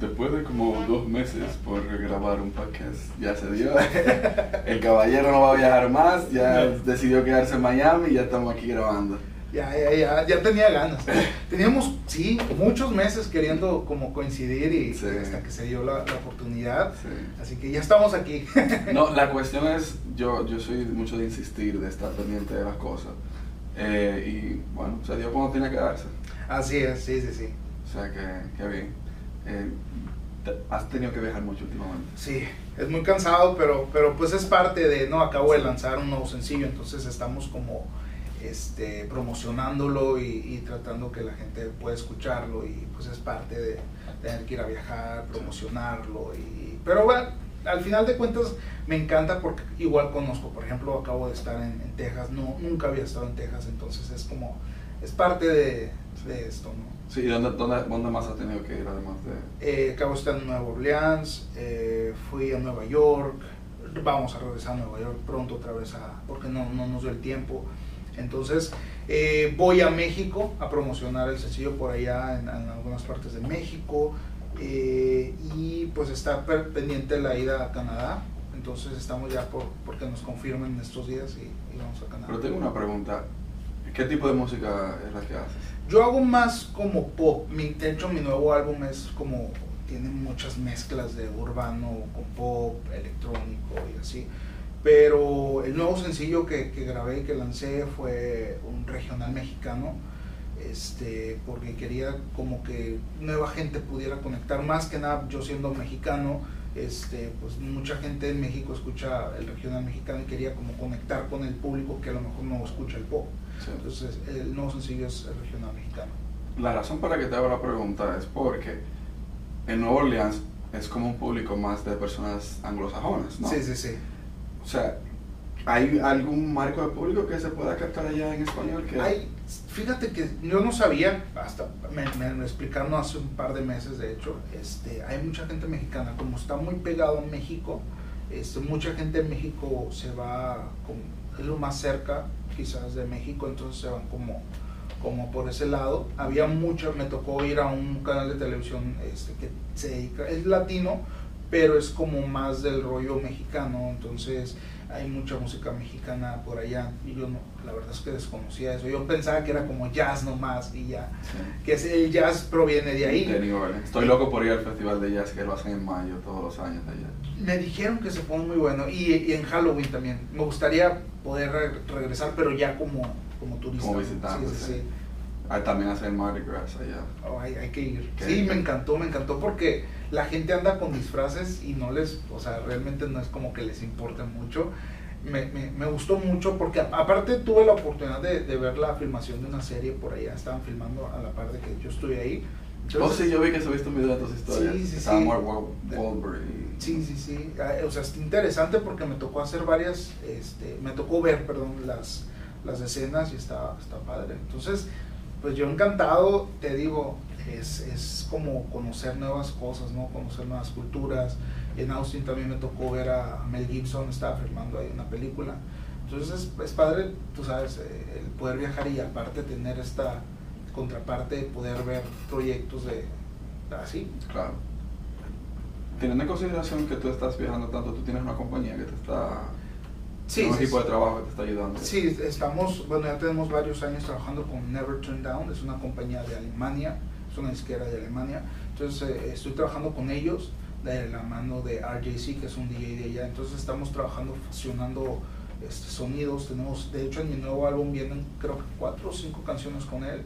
después de como dos meses por grabar un podcast, ya se dio. El caballero no va a viajar más, ya decidió quedarse en Miami y ya estamos aquí grabando. Ya, ya, ya, ya tenía ganas. Teníamos, sí, muchos meses queriendo como coincidir y Sí. hasta que se dio la, la oportunidad. Sí. Así que ya estamos aquí. No, la cuestión es, yo, yo soy mucho de insistir, de estar pendiente de las cosas. Eh, y bueno, se dio cuando tiene que darse. Así es, sí, sí, sí. O sea que, que bien. Eh, has tenido que viajar mucho últimamente. Sí, es muy cansado, pero, pero pues es parte de, no, acabo de lanzar un nuevo sencillo, entonces estamos como este, promocionándolo y, y tratando que la gente pueda escucharlo y pues es parte de tener que ir a viajar, promocionarlo y... Pero bueno, al final de cuentas me encanta porque igual conozco, por ejemplo, acabo de estar en, en Texas, no, nunca había estado en Texas, entonces es como, es parte de, de esto, ¿no? Sí, ¿y dónde, dónde, dónde más has tenido que ir además de...? Eh, acabo de estar en Nueva Orleans, eh, fui a Nueva York, vamos a regresar a Nueva York pronto otra vez a, porque no, no nos dio el tiempo. Entonces eh, voy a México a promocionar el sencillo por allá en, en algunas partes de México eh, y pues está pendiente la ida a Canadá. Entonces estamos ya por porque nos confirmen estos días y, y vamos a Canadá. Pero tengo una pregunta. ¿Qué tipo de música es la que haces? Yo hago más como pop. Mi, de mi nuevo álbum es como. Tiene muchas mezclas de urbano con pop, electrónico y así. Pero el nuevo sencillo que, que grabé y que lancé fue un regional mexicano. Este, porque quería como que nueva gente pudiera conectar. Más que nada, yo siendo mexicano, este, pues mucha gente en México escucha el regional mexicano y quería como conectar con el público que a lo mejor no escucha el pop. Sí. Entonces, el nuevo sencillo es el regional mexicano. La razón para que te hago la pregunta es porque en Nueva Orleans es como un público más de personas anglosajonas, ¿no? Sí, sí, sí. O sea, ¿hay algún marco de público que se pueda captar allá en español? Que... Hay, fíjate que yo no sabía, hasta me, me explicaron hace un par de meses, de hecho, este, hay mucha gente mexicana, como está muy pegado a México, este, mucha gente en México se va, con, es lo más cerca quizás de México, entonces se van como, como por ese lado. Había mucho, me tocó ir a un canal de televisión este, que se dedica, es latino, pero es como más del rollo mexicano, entonces hay mucha música mexicana por allá y yo no, la verdad es que desconocía eso, yo pensaba que era como jazz nomás y ya, Sí. que es- el jazz proviene de ahí. Estoy loco por ir al festival de jazz que lo hacen en mayo todos los años allá. Me dijeron que se pone muy bueno y, y en Halloween también, me gustaría poder re- regresar pero ya como, como turista. Como visitante, sí. sí. Ah, también hacen Mardi Gras allá. Oh, hay, hay que ir. Que- Sí, me encantó, me encantó porque la gente anda con disfraces y no les, o sea, realmente no es como que les importe mucho. Me, me, me gustó mucho porque aparte tuve la oportunidad de, de ver la filmación de una serie por allá, estaban filmando a la par de que yo estuve ahí. oh, Entonces, sí, yo vi que subiste un video de tus historias. Sí, sí, Estaba sí. Wahlberg Sí, sí, sí. Ah, O sea, es interesante porque me tocó hacer varias, este, me tocó ver, perdón, las, las escenas y está, está padre. Entonces, pues yo encantado, te digo, es, es como conocer nuevas cosas, ¿no? Conocer nuevas culturas. En Austin también me tocó ver a Mel Gibson, estaba filmando ahí una película. Entonces es, es padre, tú sabes, eh, el poder viajar y aparte tener esta contraparte, poder ver proyectos de así. Claro. Teniendo en consideración que tú estás viajando tanto, tú tienes una compañía que te está... Sí, un sí, equipo sí. de trabajo que te está ayudando. Sí, estamos, bueno, ya tenemos varios años trabajando con Never Turn Down, es una compañía de Alemania, es una disquera de Alemania. Entonces eh, estoy trabajando con ellos de la mano de RJC, que es un DJ de allá. Entonces estamos trabajando, fusionando este, sonidos. Tenemos, de hecho, en mi nuevo álbum vienen creo que cuatro o cinco canciones con él,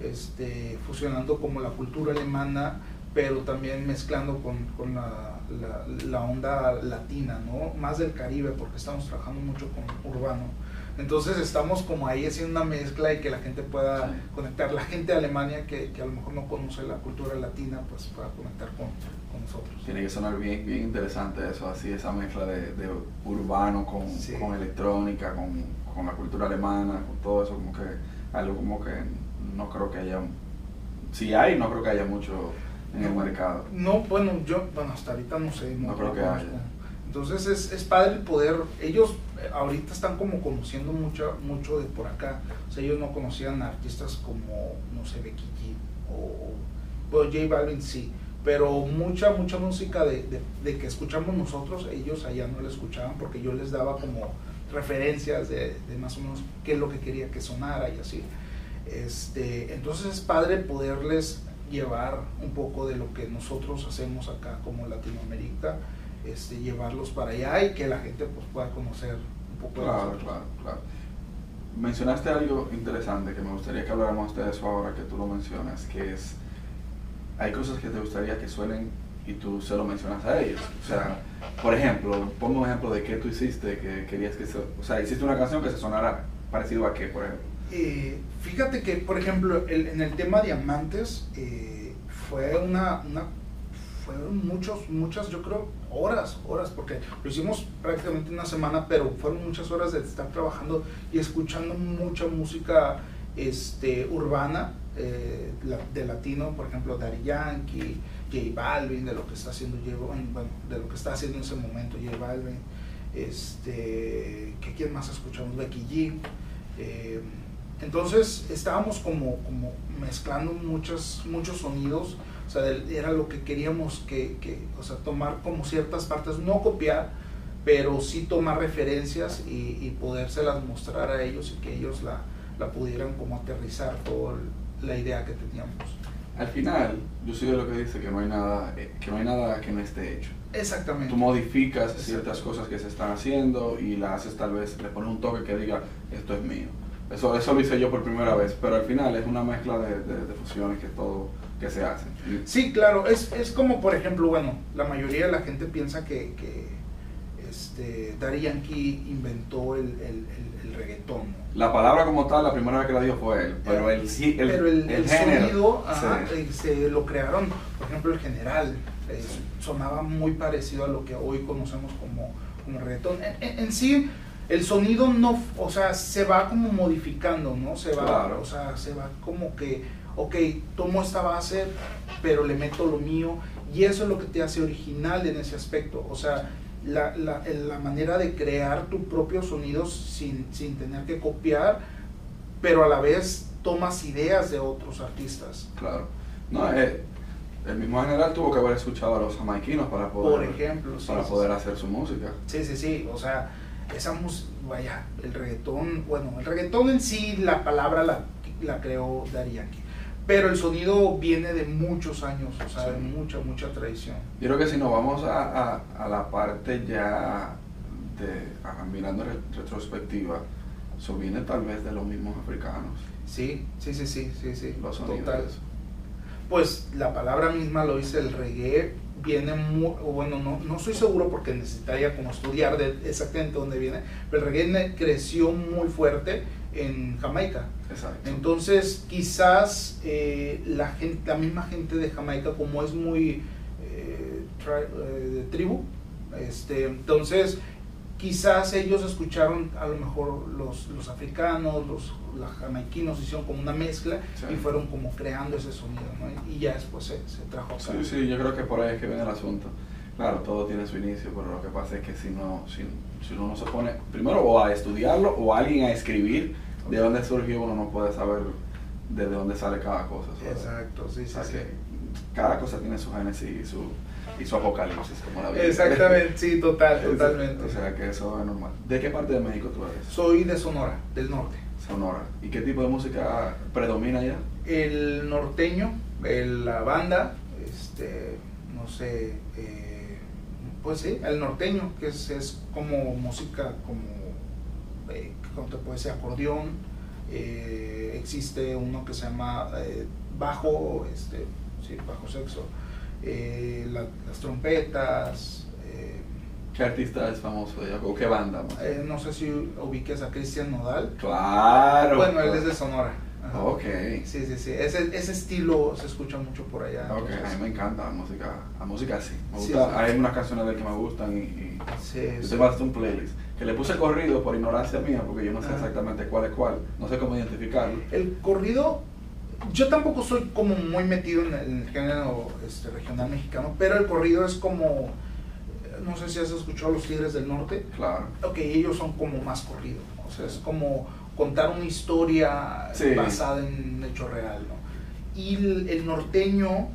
este, fusionando como la cultura alemana, pero también mezclando con, con la, la, la onda latina, ¿no? Más del Caribe, porque estamos trabajando mucho con urbano. Entonces estamos como ahí haciendo una mezcla y que la gente pueda Sí. conectar. La gente de Alemania que, que a lo mejor no conoce la cultura latina, pues pueda conectar con, con nosotros. Tiene que sonar bien, bien interesante eso, así esa mezcla de, de urbano con, Sí. con electrónica, con, con la cultura alemana, con todo eso, como que algo como que no creo que haya, si hay, no creo que haya mucho en el mercado. No, bueno, yo, bueno, hasta ahorita no sé. No creo que haya. Entonces es, es padre el poder, ellos eh, ahorita están como conociendo mucho, mucho de por acá. O sea, ellos no conocían artistas como, no sé, Becky G o, bueno, J Balvin sí, pero mucha, mucha música de, de, de que escuchamos nosotros, ellos allá no la escuchaban porque yo les daba como referencias de, de más o menos qué es lo que quería que sonara y así. Este, entonces es padre poderles llevar un poco de lo que nosotros hacemos acá como Latinoamérica, este, llevarlos para allá y que la gente pues, pueda conocer un poco de Claro, nosotros. claro, claro. Mencionaste algo interesante que me gustaría que habláramos de eso ahora que tú lo mencionas, que es, hay cosas que te gustaría que suenen y tú se lo mencionas a ellos. O sea, por ejemplo, ponme un ejemplo de qué tú hiciste que querías que se, o sea, hiciste una canción que se sonara parecido a qué, por ejemplo. Eh, fíjate que, por ejemplo, el- en el tema diamantes eh, fue una, una, fueron muchos, muchas, yo creo, horas, horas, porque lo hicimos prácticamente una semana, pero fueron muchas horas de estar trabajando y escuchando mucha música este, urbana, eh, de latino, por ejemplo, Daddy Yankee, J Balvin, de lo que está haciendo, J- bueno, de lo que está haciendo en ese momento J Balvin, este, que quién más escuchamos, Becky G. Eh, entonces estábamos como, como mezclando muchos, muchos sonidos, o sea, era lo que queríamos que, que, o sea, tomar como ciertas partes, no copiar, pero sí tomar referencias y, y podérselas mostrar a ellos y que ellos la, la pudieran como aterrizar toda la idea que teníamos. Al final, yo soy de lo que dice que no hay nada, eh, que no hay nada que no esté hecho. Exactamente. Tú modificas ciertas cosas que se están haciendo y la haces tal vez, le pones un toque que diga, esto es mío. Eso, eso lo hice yo por primera vez, pero al final es una mezcla de, de- de fusiones que todo, que se hacen. Y- Sí, claro, es, es como por ejemplo, bueno, la mayoría de la gente piensa que, que este, Daddy Yankee inventó el, el, el- el reggaetón. ¿no? La palabra como tal, la primera vez que la dio fue él, pero el, sí- el, Pero el género, sonido ajá, sí. eh, se lo crearon, por ejemplo, el general, eh, sonaba muy parecido a lo que hoy conocemos como, como reggaetón. En, en- en sí, el sonido no, o sea, se va como modificando, ¿no? Se va, Claro. o sea, se va como que, ok, tomo esta base, pero le meto lo mío, y eso es lo que te hace original en ese aspecto, o sea, la, la, la manera de crear tu propio sonido sin, sin tener que copiar, pero a la vez tomas ideas de otros artistas. Claro. No, eh, el mismo general tuvo que haber escuchado a los jamaiquinos para poder, Por ejemplo, sí, para sí, poder sí. hacer su música. Sí, sí, sí, o sea, esa música, vaya, el reggaetón, bueno, el reggaetón en sí, la palabra la, la creó Yankee, pero el sonido viene de muchos años, o sea, de Sí. mucha, mucha tradición. Yo creo que si nos vamos a, a- a la parte ya de a- mirando re- retrospectiva, eso viene tal vez de los mismos africanos, Sí, sí, sí, sí, sí, sí, los sonidos. total. Pues la palabra misma lo dice, el reggae viene muy, o bueno, no, no estoy seguro porque necesitaría como estudiar de exactamente dónde viene, pero el reggae creció muy fuerte en Jamaica. Exacto. Entonces, quizás eh, la, gente, la misma gente de Jamaica, como es muy eh, eh, de tribu, este, entonces quizás ellos escucharon a lo mejor los, los africanos, los, los jamaiquinos hicieron como una mezcla Sí. y fueron como creando ese sonido, ¿no? Y ya después se, se trajo acá. Sí, sí, yo creo que por ahí es que viene el asunto. Claro, todo tiene su inicio, pero lo que pasa es que si no, si, si uno no se pone primero o a estudiarlo o a alguien a escribir de dónde surgió, uno no puede saber de dónde sale cada cosa. ¿sabes? Exacto, sí, O sí, sea sí. que cada cosa tiene su génesis y su, y su apocalipsis, como la Biblia. Exactamente, sí, total, totalmente. O sea que eso es normal. ¿De qué parte de México tú eres? Soy de Sonora, del norte. Sonora. ¿Y qué tipo de música predomina allá? el norteño, la banda, este, no sé, eh, pues sí, el norteño, que es, es como música, como, eh, ¿cómo te puede decir? Acordeón, eh, existe uno que se llama eh, bajo, este, sí, bajo sexo, eh, la- las trompetas, ¿Qué artista es famoso de allá? ¿O qué banda? eh, no sé si ubiques a Cristian Nodal. Claro. Bueno, él es de Sonora. Ajá. Ok. Sí, sí, sí. Ese, ese estilo se escucha mucho por allá. Ok, entonces, a mí me encanta la música, la música sí. Me gusta, sí. hay unas canciones de que me gustan y, y sí, yo sí. tengo hasta un playlist que le puse corrido por ignorancia mía porque yo no sé Ajá. exactamente cuál es cuál, no sé cómo identificarlo. El corrido, yo tampoco soy como muy metido en el, en el género este, regional mexicano, pero el corrido es como, no sé si has escuchado Los Tigres del Norte. Claro. Ok, ellos son como más corrido, ¿no? o sea, es como contar una historia Sí. basada en un hecho real, ¿no? Y el, el norteño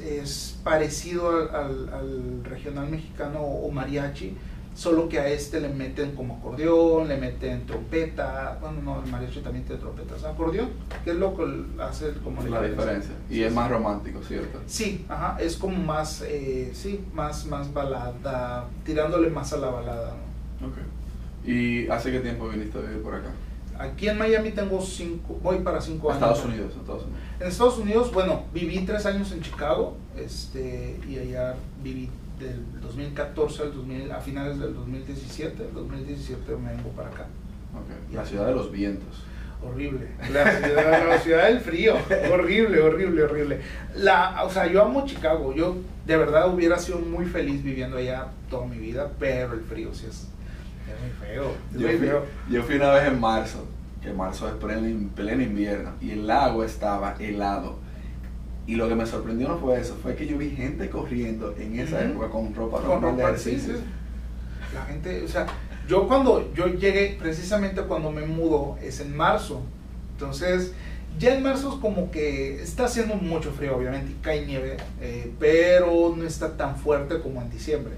es parecido al, al- al regional mexicano o mariachi, solo que a este le meten como acordeón, le meten trompeta, bueno, no, el mariachi también tiene trompetas, acordeón, que es lo que hace como La diferencia. Y es más romántico, ¿cierto? Sí, ajá, es como más, eh, sí, más, más balada, tirándole más a la balada, ¿no? Ok. ¿Y hace qué tiempo viniste a vivir por acá? Aquí en Miami tengo cinco, voy para cinco años. Estados Unidos, Estados Unidos. En Estados Unidos, bueno, viví tres años en Chicago, este, y allá viví del 2014 al 2000, a finales del 2017, el 2017 me vengo para acá. Ok. La ciudad de los vientos. Horrible. La ciudad, la ciudad del frío. Horrible, horrible, horrible. La, o sea, yo amo Chicago. Yo de verdad hubiera sido muy feliz viviendo allá toda mi vida, pero el frío sí es, es muy feo. es Yo muy fui, feo. yo fui una vez en marzo, que marzo es pleno, pleno invierno, y el agua estaba helado. Y lo que me sorprendió no fue eso, fue que yo vi gente corriendo en esa época con ropa Con ropa, sí, sí. La gente, o sea, yo cuando yo llegué, precisamente cuando me mudo, es en marzo. Entonces, ya en marzo es como que está haciendo mucho frío, obviamente, y cae nieve, eh, pero no está tan fuerte como en diciembre.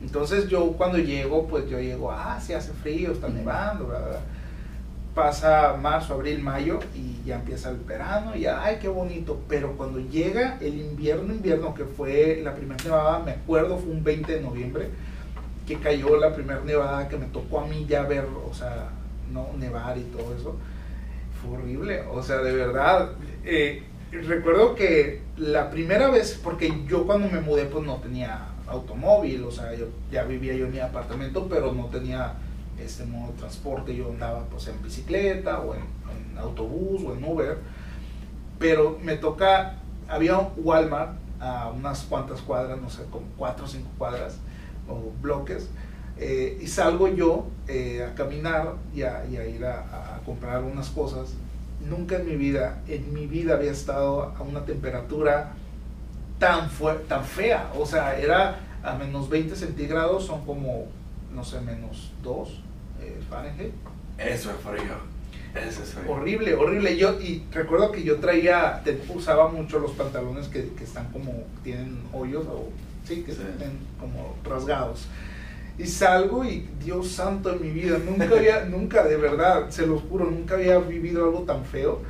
Entonces yo cuando llego, pues yo llego, ah, sí hace frío, está nevando, bla, bla, bla. Pasa marzo, abril, mayo y ya empieza el verano y ya, ay, qué bonito. Pero cuando llega el invierno, invierno, que fue la primera nevada, me acuerdo, fue un 20 de noviembre, que cayó la primera nevada que me tocó a mí ya ver, o sea, no nevar y todo eso. Fue horrible, o sea, de verdad. eh, recuerdo que la primera vez, porque yo cuando me mudé pues no tenía automóvil, o sea, yo ya vivía yo en mi apartamento, pero no tenía este modo de transporte, yo andaba pues en bicicleta o en, autobús o en Uber, pero me toca, había un Walmart a unas cuantas cuadras, no sé, como cuatro o cinco cuadras o bloques, eh, y salgo yo eh, a caminar y a, ir a, comprar unas cosas. Nunca en mi vida, en mi vida había estado a una temperatura tan, tan fea. O sea, era a menos 20 centígrados, son como, no sé, menos 2 eh, Fahrenheit. Eso es frío. Eso es frío. Horrible, horrible. Yo, y recuerdo que yo traía, te- usaba mucho los pantalones que, que están como, tienen hoyos o, sí, que Sí. están como rasgados. Y salgo y Dios santo en mi vida, nunca había, nunca, de verdad, se lo juro, nunca había vivido algo tan feo.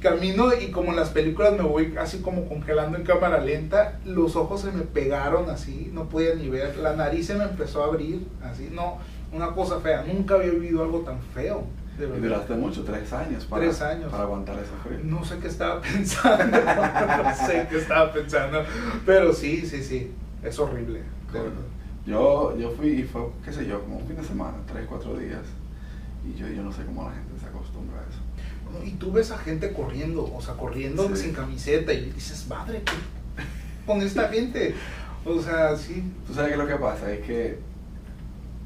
Camino y como en las películas me voy así como congelando en cámara lenta, los ojos se me pegaron así, no podía ni ver, la nariz se me empezó a abrir, así, no, una cosa fea, nunca había vivido algo tan feo. De Y duraste mucho, tres años para, Tres años. para aguantar ese frío. No sé qué estaba pensando, no sé qué estaba pensando, pero sí, sí, sí, es horrible. Yo, yo fui y fue, qué sé yo, como un fin de semana, tres, cuatro días. Y yo, yo no sé cómo la gente Y tú ves a gente corriendo, o sea, corriendo Sí. sin camiseta y dices, madre, ¿qué con esta gente? O sea, sí. Tú sabes que lo que pasa es que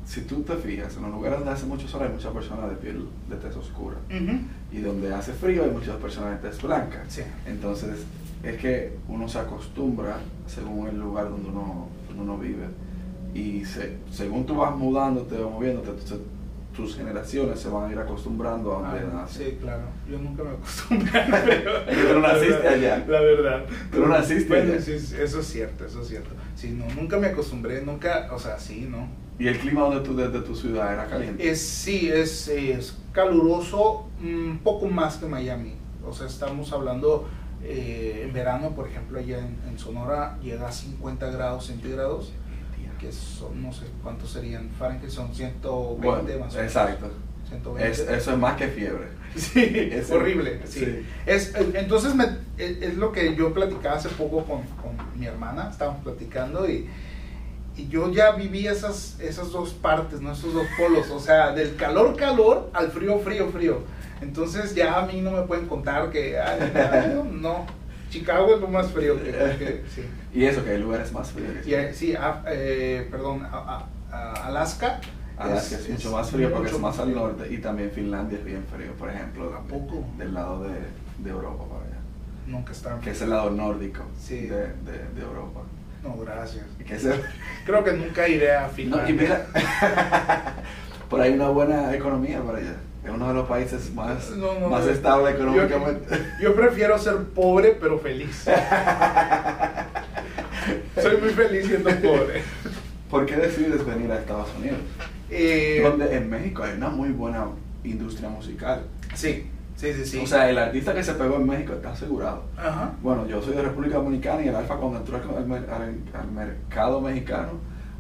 si tú te fijas, en los lugares donde hace mucho sol hay muchas personas de piel de tez oscura. Ujú. Y donde hace frío hay muchas personas de tez blanca. Sí. Entonces, es que uno se acostumbra según el lugar donde uno, donde uno vive. Y se- según tú vas mudándote o moviéndote, tu- tus generaciones se van a ir acostumbrando a donde Ah, sí, claro. Yo nunca me acostumbré. Pero, no naciste allá. La verdad. No naciste Bueno, allá. sí, eso es cierto, eso es cierto. Sí, no, nunca me acostumbré, nunca, o sea, sí, ¿no? Y el clima donde tú desde tu ciudad era caliente. Es, sí, es, es caluroso, un poco más que Miami. O sea, estamos hablando eh, en verano, por ejemplo, allá en, en Sonora llega a 50 grados centígrados, que son, no sé cuántos serían, Fahrenheit son 120 Bueno, más o menos. exacto. 120. Es- eso es más que fiebre. Sí, es horrible. Sí. sí. Es, entonces, me- es, es lo que yo platicaba hace poco con, con mi hermana, estábamos platicando y, y yo ya viví esas, esas dos partes, ¿no? esos dos polos, o sea, del calor, calor al frío, frío, frío. Entonces ya a mí no me pueden contar que, ay, no, no, Chicago es lo más frío que, que- sí. Y eso, que hay lugares más fríos. que eh, sí, eh, perdón, a- a- a- Alaska. Alaska es, mucho más frío porque es más al norte y también Finlandia es bien frío, por ejemplo, ¿A poco? del lado de, de Europa para allá, Nunca está. que es el lado nórdico Sí. de, de, de Europa. No, gracias. Que es el- Creo que nunca iré a No, Finlandia. y mira, por ahí una buena economía para allá. Es uno de los países más, No, no, más estable económicamente. yo prefiero ser pobre pero feliz. muy feliz siendo pobre. ¿Por qué decides venir a Estados Unidos? Eh, Donde en México hay una muy buena industria musical. sí, sí, sí, sí. O sea, el artista que se pegó en México está asegurado. Ajá. Bueno, yo soy de República Dominicana y el Alfa cuando entró al, mer- al- al mercado mexicano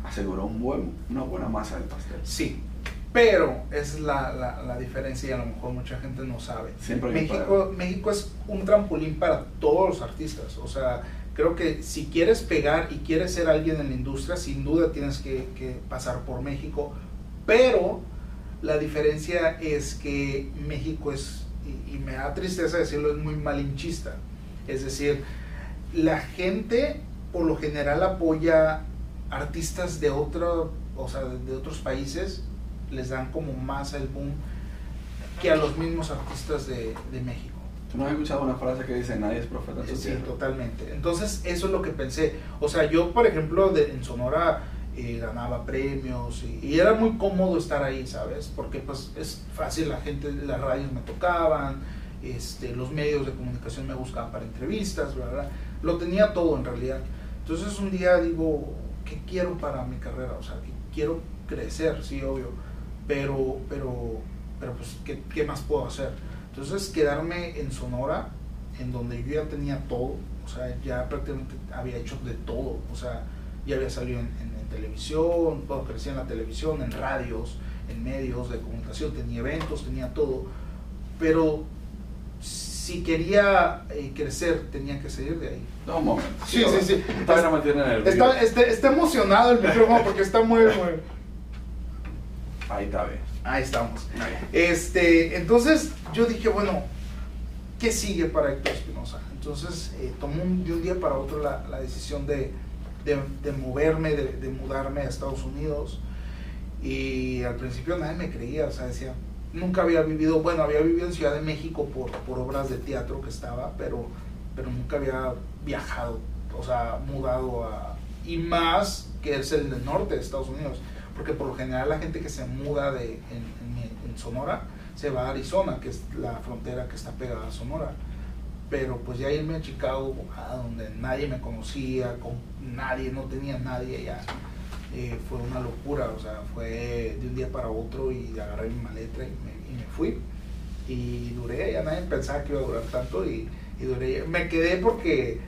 aseguró un buen, una buena masa del pastel. Sí, pero es la, la, la diferencia y a lo mejor mucha gente no sabe. Siempre México, México es un trampolín para todos los artistas. O sea, creo que si quieres pegar y quieres ser alguien en la industria, sin duda tienes que, que pasar por México. Pero la diferencia es que México es, y, y me da tristeza decirlo, es muy malinchista. Es decir, la gente por lo general apoya artistas de otro, o sea, de otros países, les dan como más el boom que a los mismos artistas de, de México. ¿Tú no has escuchado una frase que dice nadie es profeta en su Sí, tierra? totalmente. Entonces, eso es lo que pensé. O sea, yo, por ejemplo, de- en Sonora eh, ganaba premios y, y era muy cómodo estar ahí, ¿sabes? Porque pues es fácil, la gente, las radios me tocaban, este, los medios de comunicación me buscaban para entrevistas, bla, bla. Lo tenía todo en realidad. Entonces, un día digo, ¿qué quiero para mi carrera? O sea, que quiero crecer, sí, obvio, pero, pero, pero pues, ¿qué, qué más puedo hacer? Entonces, quedarme en Sonora, en donde yo ya tenía todo, o sea, ya prácticamente había hecho de todo, o sea, ya había salido en, en- en televisión, bueno, crecí en la televisión, en radios, en medios de comunicación, tenía eventos, tenía todo, pero si quería eh, crecer, tenía que salir de ahí. No, momento. Sí, sí, sí. Vez no me. Está, está, está emocionado el micrófono porque está muy, muy... Ahí está bien. Ahí estamos. Este, entonces yo dije, bueno, ¿qué sigue para Héctor Espinosa? Entonces eh, tomó un- de un día para otro la, la decisión de, de, de moverme, de, de mudarme a Estados Unidos. Y al principio nadie me creía, o sea, decía, nunca había vivido, bueno, había vivido en Ciudad de México por, por obras de teatro que estaba, pero, pero nunca había viajado, o sea, mudado a... Y más que es el del norte de Estados Unidos, porque por lo general la gente que se muda de, en, Sonora se va a Arizona, que es la frontera que está pegada a Sonora. Pero pues ya irme a Chicago, a donde nadie me conocía, con nadie, no tenía nadie ya, eh, fue una locura, o sea, fue de un día para otro y agarré mi maleta y me, y me fui. Y duré, ya nadie pensaba que iba a durar tanto y, y duré. Me quedé porque,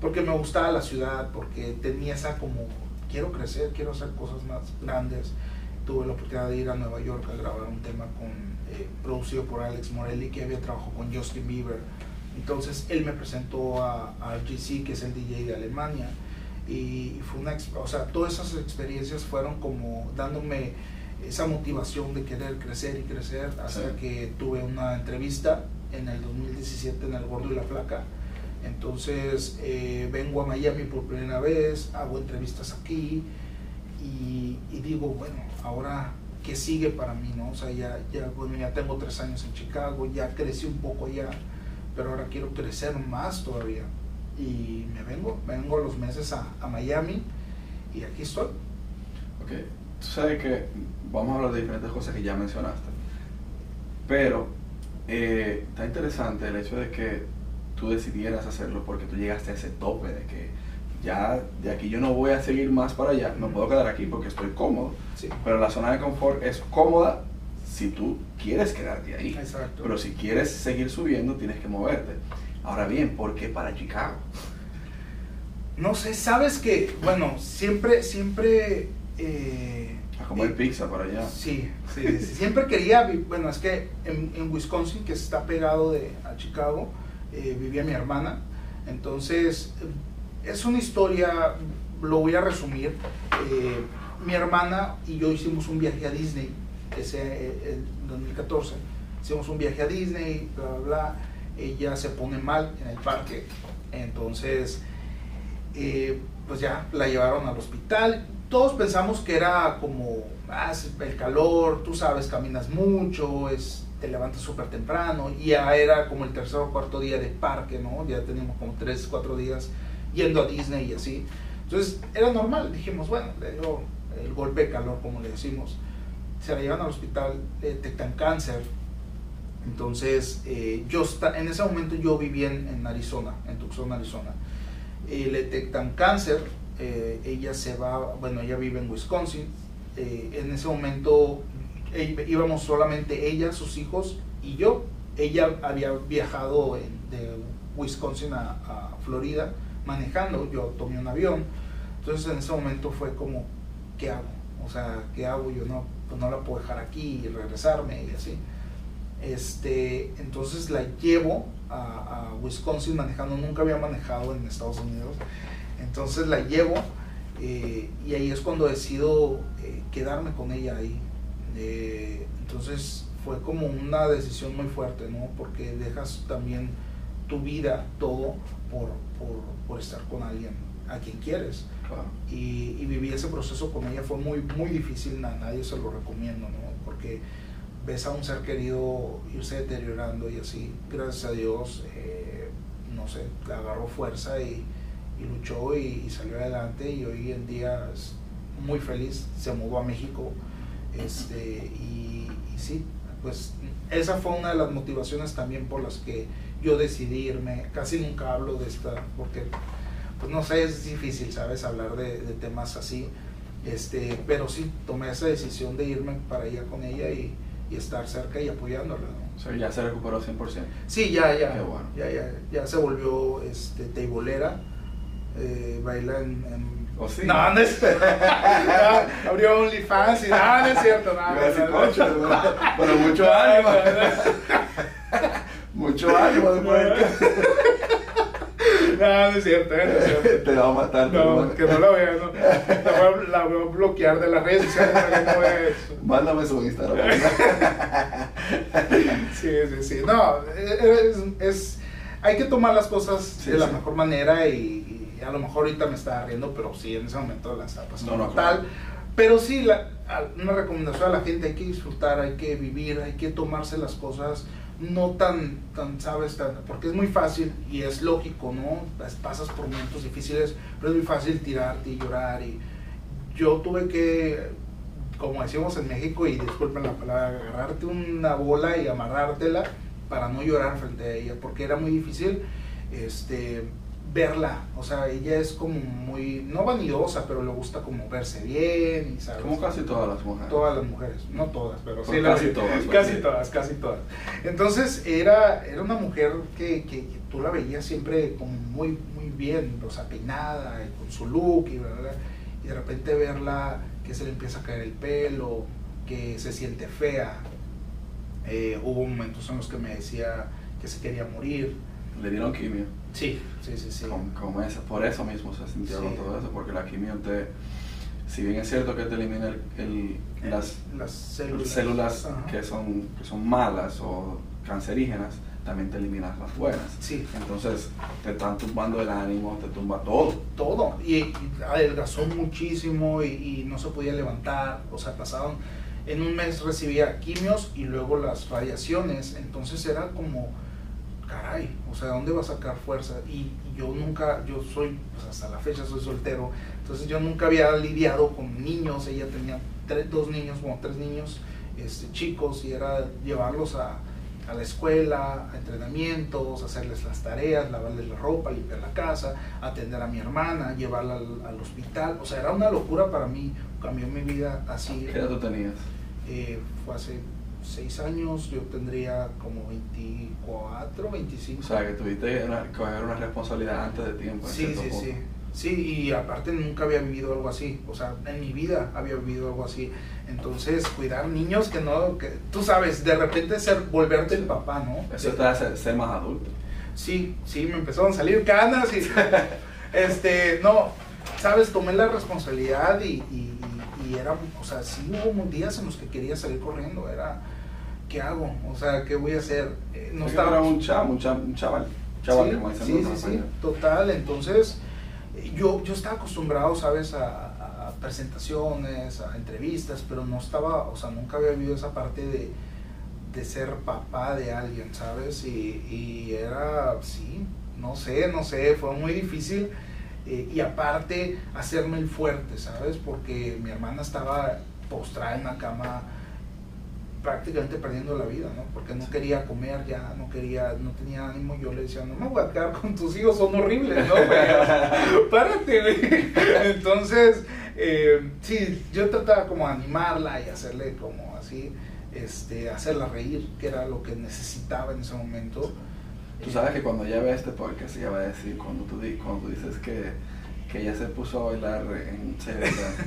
porque me gustaba la ciudad, porque tenía esa como, quiero crecer, quiero hacer cosas más grandes. Tuve la oportunidad de ir a Nueva York a grabar un tema con, eh, producido por Alex Morelli, que había trabajado con Justin Bieber. Entonces él me presentó a, a RGC, que es el DJ de Alemania. Y fue una, o sea, todas esas experiencias fueron como dándome esa motivación de querer crecer y crecer hasta Sí. que tuve una entrevista en el 2017 en El Gordo y la Flaca. Entonces eh, vengo a Miami por primera vez, hago entrevistas aquí y, y digo, bueno, ahora qué sigue para mí, ¿no? O sea, ya, ya, bueno, ya tengo tres años en Chicago, ya crecí un poco ya, pero ahora quiero crecer más todavía. Y me vengo, vengo los meses a, a Miami y aquí estoy. Ok, tú sabes que vamos a hablar de diferentes cosas que ya mencionaste, pero eh, está interesante el hecho de que tú decidieras hacerlo porque tú llegaste a ese tope de que ya de aquí yo no voy a seguir más para allá, no puedo quedar aquí porque estoy cómodo, Sí. pero la zona de confort es cómoda si tú quieres quedarte ahí, Exacto. pero si quieres seguir subiendo tienes que moverte. Ahora bien, ¿por qué para Chicago? No sé, sabes que, bueno, siempre, siempre... eh, A comer eh, pizza para allá. Sí, sí, sí. siempre quería, bueno, es que en, en Wisconsin, que está pegado de, a Chicago, eh, vivía mi hermana. Entonces, es una historia, lo voy a resumir. Eh, mi hermana y yo hicimos un viaje a Disney, ese eh, en 2014. Hicimos un viaje a Disney, bla, bla, bla. Ella se pone mal en el parque. Entonces, pues ya la llevaron al hospital. Todos pensamos que era como ah, el calor, tú sabes, caminas mucho, es, te levantas súper temprano. Y ya era como el tercer o cuarto día de parque, ¿no? Ya teníamos como tres, cuatro días yendo a Disney y así. Entonces era normal, dijimos, bueno, le dio el golpe de calor, como le decimos. Se la llevan al hospital, detectan cáncer. Entonces, eh, yo esta- en ese momento yo vivía en, Arizona, en Tucson, Arizona. Le detectan cáncer eh, ella se va, bueno, ella vive en Wisconsin. Eh, en ese momento íbamos solamente ella, sus hijos y yo. Ella había viajado de Wisconsin a, Florida manejando, yo tomé un avión. Entonces en ese momento fue como, ¿qué hago? O sea, ¿qué hago? Yo no, pues no la puedo dejar aquí y regresarme y así. Este, entonces la llevo a, a Wisconsin manejando, nunca había manejado en Estados Unidos. Entonces la llevo eh, y ahí es cuando decido eh, quedarme con ella ahí. Eh, entonces fue como una decisión muy fuerte, ¿no? Porque dejas también tu vida, todo, por, por, por estar con alguien a quien quieres. Claro. Y, y viví ese proceso con ella, fue muy, muy difícil, a nadie se lo recomiendo, ¿no? Porque ves a un ser querido irse deteriorando y así, gracias a Dios, eh, no sé, agarró fuerza y, y luchó y, y salió adelante y hoy en día es muy feliz, se mudó a México este, y, y sí, pues esa fue una de las motivaciones también por las que yo decidí irme, casi nunca hablo de esta, porque pues no sé, es difícil, ¿sabes? Hablar de, de temas así, este, pero sí, tomé esa decisión de irme para allá con ella y, y estar cerca y apoyándola, ¿no? O sea, ya se recuperó 100%. Sí, ya, ya, Qué bueno. ya, ya, ya se volvió este, teibolera, eh, baila en... en- ¿O sí? No, no es... Abrió OnlyFans y no, no es cierto, no, Iba a decir, no, no. "Concho, bueno, bueno, mucho ánimo. mucho ánimo después de No, no es cierto, eh, no es cierto. te va a matar. No, que no la vea, no. La voy, a, la voy a bloquear de las redes sociales para que no vea eso. Mándame su Instagram. Sí, sí, sí. No, es, es- hay que tomar las cosas Sí, de la sí. mejor manera y, y a lo mejor ahorita me estaba riendo, pero sí, en ese momento la estaba pasando No, no, fatal. claro. Pero sí, la- una recomendación a la gente, hay que disfrutar, hay que vivir, hay que tomarse las cosas no tan, tan sabes, tan, porque es muy fácil y es lógico, ¿no? Pas- Pasas por momentos difíciles, pero es muy fácil tirarte y llorar y yo tuve que, como decimos en México, y disculpen la palabra, agarrarte una bola y amarrártela para no llorar frente a ella, porque era muy difícil este, verla. O sea, ella es como muy, no vanidosa, pero le gusta como verse bien y sabes. Como casi todas las mujeres. Todas las mujeres, no todas, pero sí las- casi todas, pues, Casi sí. todas, casi todas. Entonces era, era una mujer que, que- que tú la veías siempre como muy, muy bien, o sea, peinada, y con su look y, bla, y de repente verla que se le empieza a caer el pelo, que se siente fea. Eh, hubo momentos en los que me decía que se quería morir. Le dieron quimio. Sí, sí, sí, sí. Con, con esa- por eso mismo se sintió con todo eso, porque la quimio te, si bien es cierto que te elimina el, el- las las células, que son, que son malas o cancerígenas, también te eliminas las buenas. Sí. Entonces te están tumbando el ánimo, te tumba todo. todo y, y adelgazó muchísimo y, y no se podía levantar, o sea, pasaban, en un mes recibía quimios y luego las radiaciones, entonces era como, caray, o sea, ¿dónde va a sacar fuerza? Y, y yo nunca, yo soy, pues hasta la fecha soy soltero, entonces yo nunca había lidiado con niños, ella tenía tres, dos niños, como tres niños este, chicos y era llevarlos a, a la escuela, a entrenamientos, hacerles las tareas, lavarles la ropa, limpiar la casa, atender a mi hermana, llevarla al, al hospital. O sea, era una locura para mí. Cambió mi vida así. ¿Qué edad tenías? Eh, fue hace seis años, yo tendría como 24, 25. O sea, que tuviste una, coger una responsabilidad antes de tiempo. en Sí, sí, punto. sí. Sí, y aparte nunca había vivido algo así, o sea, en mi vida había vivido algo así. Entonces, cuidar niños que no, que tú sabes, de repente ser, volverte el papá, ¿no? Eso te hace ser más adulto. Sí, sí, me empezaron a salir canas y, este, no, sabes, tomé la responsabilidad y, y, y- y era, o sea, sí hubo días en los que quería salir corriendo, era, ¿qué hago? O sea, ¿qué voy a hacer? Eh, no estaba era un chaval, un chaval, un chaval, chaval sí, como sí, sí, sí, total. Entonces, eh, yo, yo estaba acostumbrado, ¿sabes? A, a presentaciones, a entrevistas, pero no estaba, o sea, nunca había vivido esa parte de, de ser papá de alguien, ¿sabes? Y, y era, sí, no sé, no sé, fue muy difícil. eh, y aparte, hacerme el fuerte, ¿sabes? Porque mi hermana estaba postrada en la cama prácticamente perdiendo la vida, ¿no? Porque no quería comer ya, no quería, no tenía ánimo. Yo le decía, no me voy a quedar con tus hijos, son horribles, ¿no? Párate, güey. Entonces, eh, sí, yo trataba como animarla y hacerle como así, este, hacerla reír, que era lo que necesitaba en ese momento. Tú sabes que cuando ve este podcast, ella va a decir, cuando tú, cuando tú dices que, que ella se puso a bailar en serio,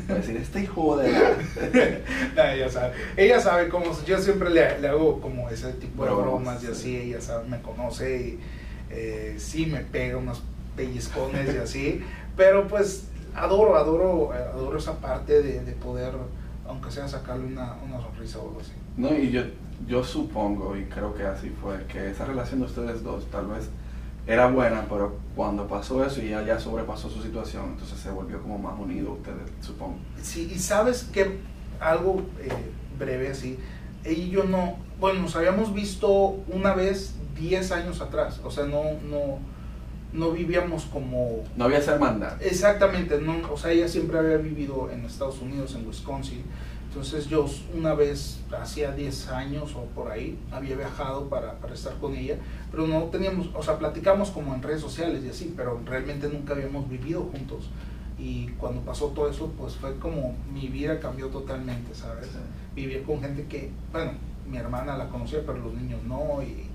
va a decir, este hijo de la... Ella sabe, ella sabe cómo, yo siempre le, le hago como ese tipo de Bromas, y sí. así, ella sabe, me conoce y eh, sí me pega unos pellizcones y así, pero pues adoro, adoro, adoro esa parte de, de poder, aunque sea sacarle una, una sonrisa o algo así. No, y yo, yo supongo, y creo que así fue, que esa relación de ustedes dos tal vez era buena, pero cuando pasó eso y ella ya sobrepasó su situación, entonces se volvió como más unido ustedes, supongo. Sí, y sabes que algo eh, breve así, ella y yo no, bueno, nos habíamos visto una vez 10 años atrás, o sea, no, no, no vivíamos como No había esa hermandad. Exactamente, no, o sea, ella siempre había vivido en Estados Unidos, en Wisconsin. Entonces yo una vez, hacía 10 años o por ahí, había viajado para, para estar con ella, pero no teníamos, o sea, platicamos como en redes sociales y así, pero realmente nunca habíamos vivido juntos. Y cuando pasó todo eso, pues fue como mi vida cambió totalmente, ¿sabes? Vivir con gente que, bueno, mi hermana la conocía, pero los niños no, y,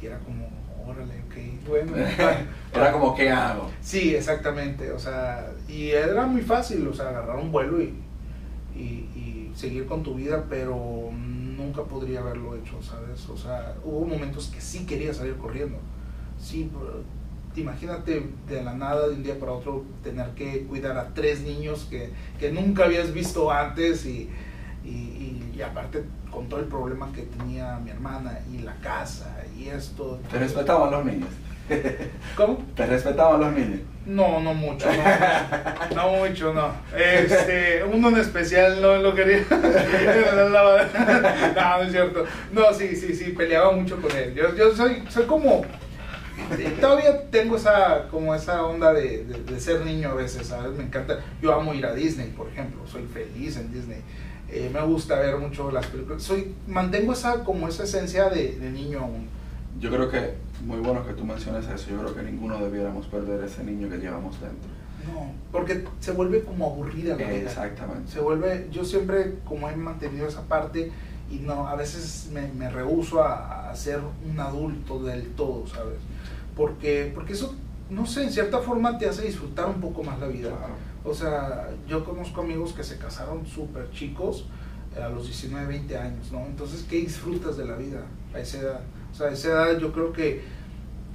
y era como, órale, ok, bueno. Era como, ¿qué hago? Sí, exactamente, o sea, y era muy fácil, o sea, agarrar un vuelo y, y, y seguir con tu vida, pero nunca podría haberlo hecho, ¿sabes? O sea, hubo momentos que sí quería salir corriendo. Sí, imagínate de la nada, de un día para otro, tener que cuidar a tres niños que, que nunca habías visto antes y, y, y- y aparte con todo el problema que tenía mi hermana y la casa y esto. ¿Te respetaban los niños? ¿Cómo? ¿Te respetaban los niños? No, no mucho, no, no mucho, no. Este, uno en especial no lo quería. no, no es cierto. No, sí, sí, sí, peleaba mucho con él. Yo, yo soy, soy como, todavía tengo esa, como esa onda de, de- de ser niño a veces, ¿sabes? Me encanta. Yo amo ir a Disney, por ejemplo. Soy feliz en Disney. Eh, me gusta ver mucho las películas. Soy, mantengo esa, como esa esencia de, de niño aún. Yo creo que, muy bueno que tú menciones eso, yo creo que ninguno debiéramos perder ese niño que llevamos dentro. No, porque se vuelve como aburrida la vida. Exactamente. se vuelve, yo siempre como he mantenido esa parte y no, a veces me, me rehúso a, a ser un adulto del todo, ¿sabes? Porque, porque eso, no sé, en cierta forma te hace disfrutar un poco más la vida. Claro. O sea, yo conozco amigos que se casaron súper chicos eh, a los 19, 20 años, ¿no? Entonces, ¿qué disfrutas de la vida a esa edad? O sea, a esa edad yo creo que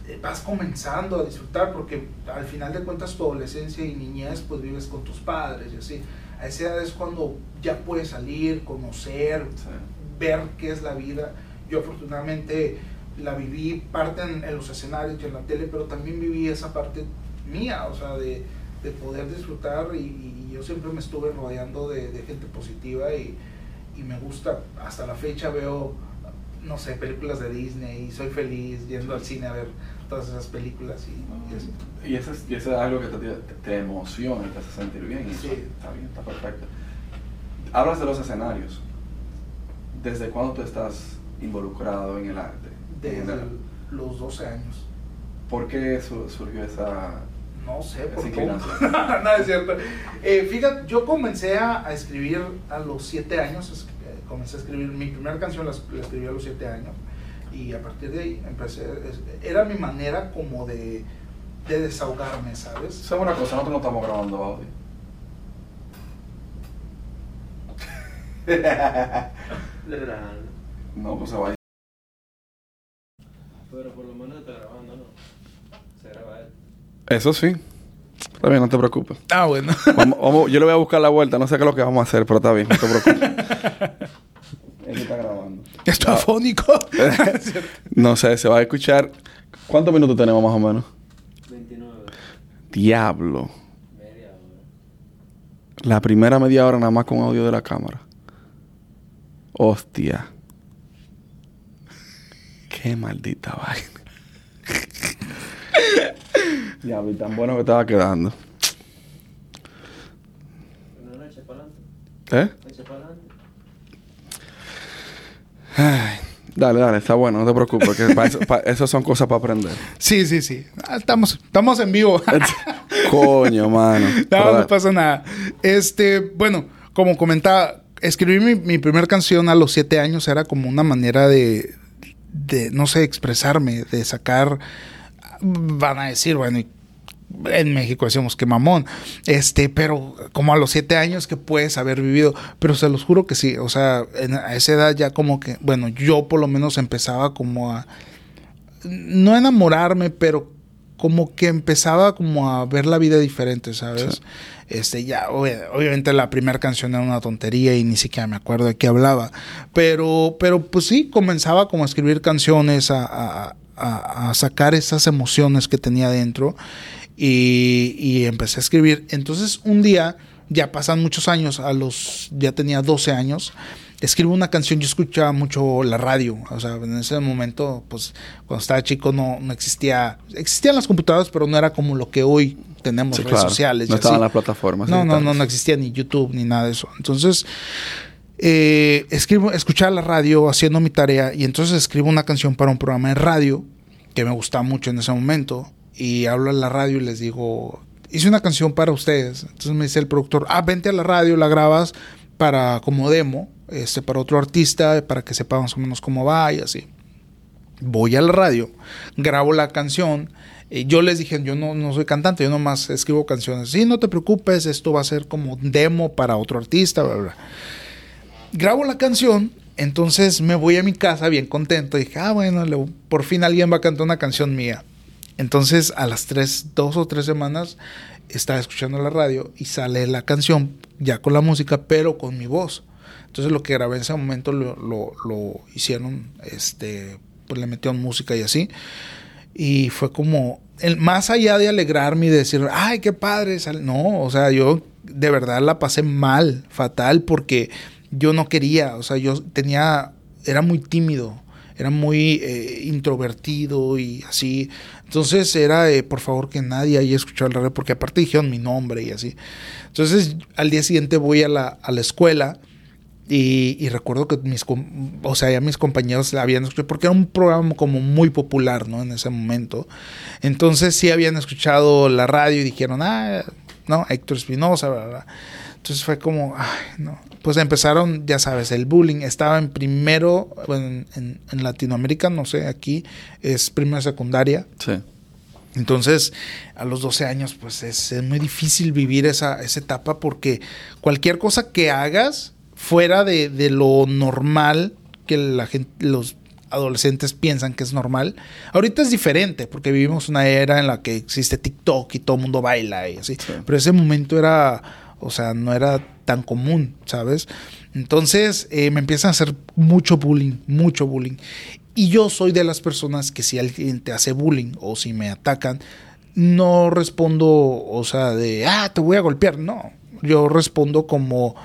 eh, vas comenzando a disfrutar porque al final de cuentas tu adolescencia y niñez pues vives con tus padres y así. A esa edad es cuando ya puedes salir, conocer, Sí. ver qué es la vida. Yo afortunadamente la viví parte en, en los escenarios y en la tele, pero también viví esa parte mía, o sea, de, de poder disfrutar y, y yo siempre me estuve rodeando de, de gente positiva y, y me gusta, hasta la fecha veo, no sé, películas de Disney y soy feliz yendo al cine a ver todas esas películas y, y eso. Y eso, es, y eso es algo que te, te, emociona y te hace sentir bien. Y eso Sí. está bien, está perfecto. Hablas de los escenarios. ¿Desde cuándo tú estás involucrado en el arte? Desde general? los 12 años. ¿Por qué su- surgió esa... No sé, Esa por qué. inclinación. no, es cierto. Eh, fíjate, yo comencé a, a escribir a los 7 años. Comencé a escribir, mi primera canción la, la escribí a los 7 años. Y a partir de ahí empecé. era mi manera como de, de desahogarme, ¿sabes? ¿Sabes una cosa? Nosotros no estamos grabando audio. No, pues se va. Pero por lo menos está grabando, ¿no? Se graba él. Eso sí. Está bien, no te preocupes. Ah, bueno. Vamos- vamos- yo le voy a buscar la vuelta, no sé qué es lo que vamos a hacer, pero está bien, no te preocupes. Él está grabando. Esto afónico. No sé, se va a escuchar. ¿Cuántos minutos tenemos más o menos? 29. Diablo. Media hora. La primera media hora nada más con audio de la cámara. Hostia. Qué maldita vaina. Diablo, y tan bueno que estaba quedando. ¿Eh? Echa para adelante. Ay, dale, dale, está bueno, no te preocupes, que para eso, para- eso son cosas para aprender. Sí, sí, sí. Ah, Estamos, estamos en vivo. Coño, mano. No, no pasa nada. Este, bueno, como comentaba, escribí mi, mi primera canción a los siete años era como una manera de, de, no sé, expresarme, de sacar, van a decir, bueno, y en México decimos que mamón, este, pero como a los siete años que puedes haber vivido, pero se los juro que sí, o sea, en- a esa edad ya como que, bueno, yo por lo menos empezaba como a, no enamorarme, pero como que empezaba como a ver la vida diferente, ¿sabes? Sí. Este, ya, obvia- obviamente la primera canción era una tontería y ni siquiera me acuerdo de qué hablaba, pero, pero pues sí, comenzaba como a escribir canciones, a, a- a- a sacar esas emociones que tenía dentro y, y empecé a escribir. Entonces un día, ya pasan muchos años, a los, ya tenía 12 años, escribo una canción, yo escuchaba mucho la radio, o sea, en ese momento, pues cuando estaba chico no, no existía, existían las computadoras, pero no era como lo que hoy tenemos, Sí, redes claro. sociales. No estaban las plataformas. No, no, no, no existía ni YouTube ni nada de eso. Entonces, eh, escribo, escuchaba la radio haciendo mi tarea y entonces escribo una canción para un programa de radio que me gustaba mucho en ese momento y hablo a la radio y les digo, hice una canción para ustedes. Entonces me dice el productor, ah, vente a la radio, la grabas para como demo, este, para otro artista, para que sepa más o menos cómo va y así. Voy a la radio, grabo la canción. eh, yo les dije, yo no, no soy cantante, yo nomás escribo canciones. Sí, no te preocupes, esto va a ser como demo para otro artista, bla, bla. Grabo la canción, entonces me voy a mi casa bien contento. Dije, ah, bueno, por fin alguien va a cantar una canción mía. Entonces, a las tres, dos o tres semanas, estaba escuchando la radio y sale la canción ya con la música, pero con mi voz. Entonces, lo que grabé en ese momento lo, lo- hicieron, este, pues le metieron música y así. Y fue como, el, más allá de alegrarme y decir, ay, qué padre, sale-". no, o sea, yo de verdad la pasé mal, fatal, porque yo no quería, o sea, yo tenía, era muy tímido, era muy eh, introvertido y así. Entonces era, eh, por favor, que nadie haya escuchado la radio, porque aparte dijeron mi nombre y así. Entonces al día siguiente voy a la, a la escuela y, y recuerdo que mis, o sea, ya mis compañeros la habían escuchado, porque era un programa como muy popular, ¿no? En ese momento. Entonces sí habían escuchado la radio y dijeron, ah, no, Héctor Espinosa, bla, bla. Entonces fue como, ay, no. Pues empezaron, ya sabes, el bullying. Estaba en primero, bueno, en, en- en Latinoamérica, no sé, aquí es primero secundaria. Sí. Entonces, a los 12 años, pues es, es muy difícil vivir esa, esa etapa porque cualquier cosa que hagas fuera de, de lo normal que la gente, los adolescentes piensan que es normal, ahorita es diferente porque vivimos una era en la que existe TikTok y todo el mundo baila y así. Sí. Pero ese momento era, o sea, no era tan común, ¿sabes? Entonces eh, me empiezan a hacer mucho bullying, mucho bullying. Y yo soy de las personas que si alguien te hace bullying o si me atacan, no respondo, o sea, de, ah, te voy a golpear. No, yo respondo como,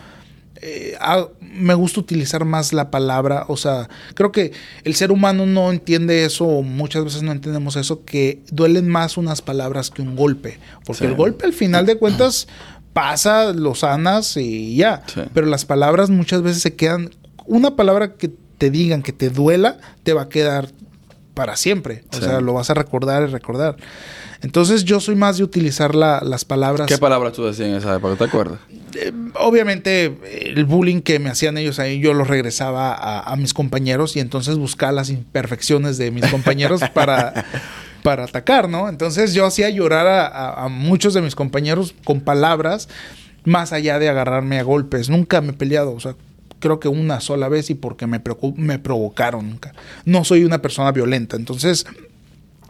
eh, ah, me gusta utilizar más la palabra, o sea, creo que el ser humano no entiende eso, o muchas veces no entendemos eso, que duelen más unas palabras que un golpe, porque Sí. el golpe al final de cuentas pasa, lo sanas y ya, Sí. pero las palabras muchas veces se quedan, una palabra que te digan que te duela, te va a quedar para siempre, o Sí. sea, lo vas a recordar y recordar. Entonces yo soy más de utilizar la- las palabras ¿Qué palabras tú decías en esa época? ¿Te acuerdas? eh, obviamente el bullying que me hacían ellos ahí yo lo regresaba a, a mis compañeros y entonces buscaba las imperfecciones de mis compañeros para, para atacar, ¿no? Entonces yo hacía llorar a, muchos de mis compañeros con palabras más allá de agarrarme a golpes. Nunca me he peleado, o sea, creo que una sola vez y porque me, me provocaron nunca. No soy una persona violenta, entonces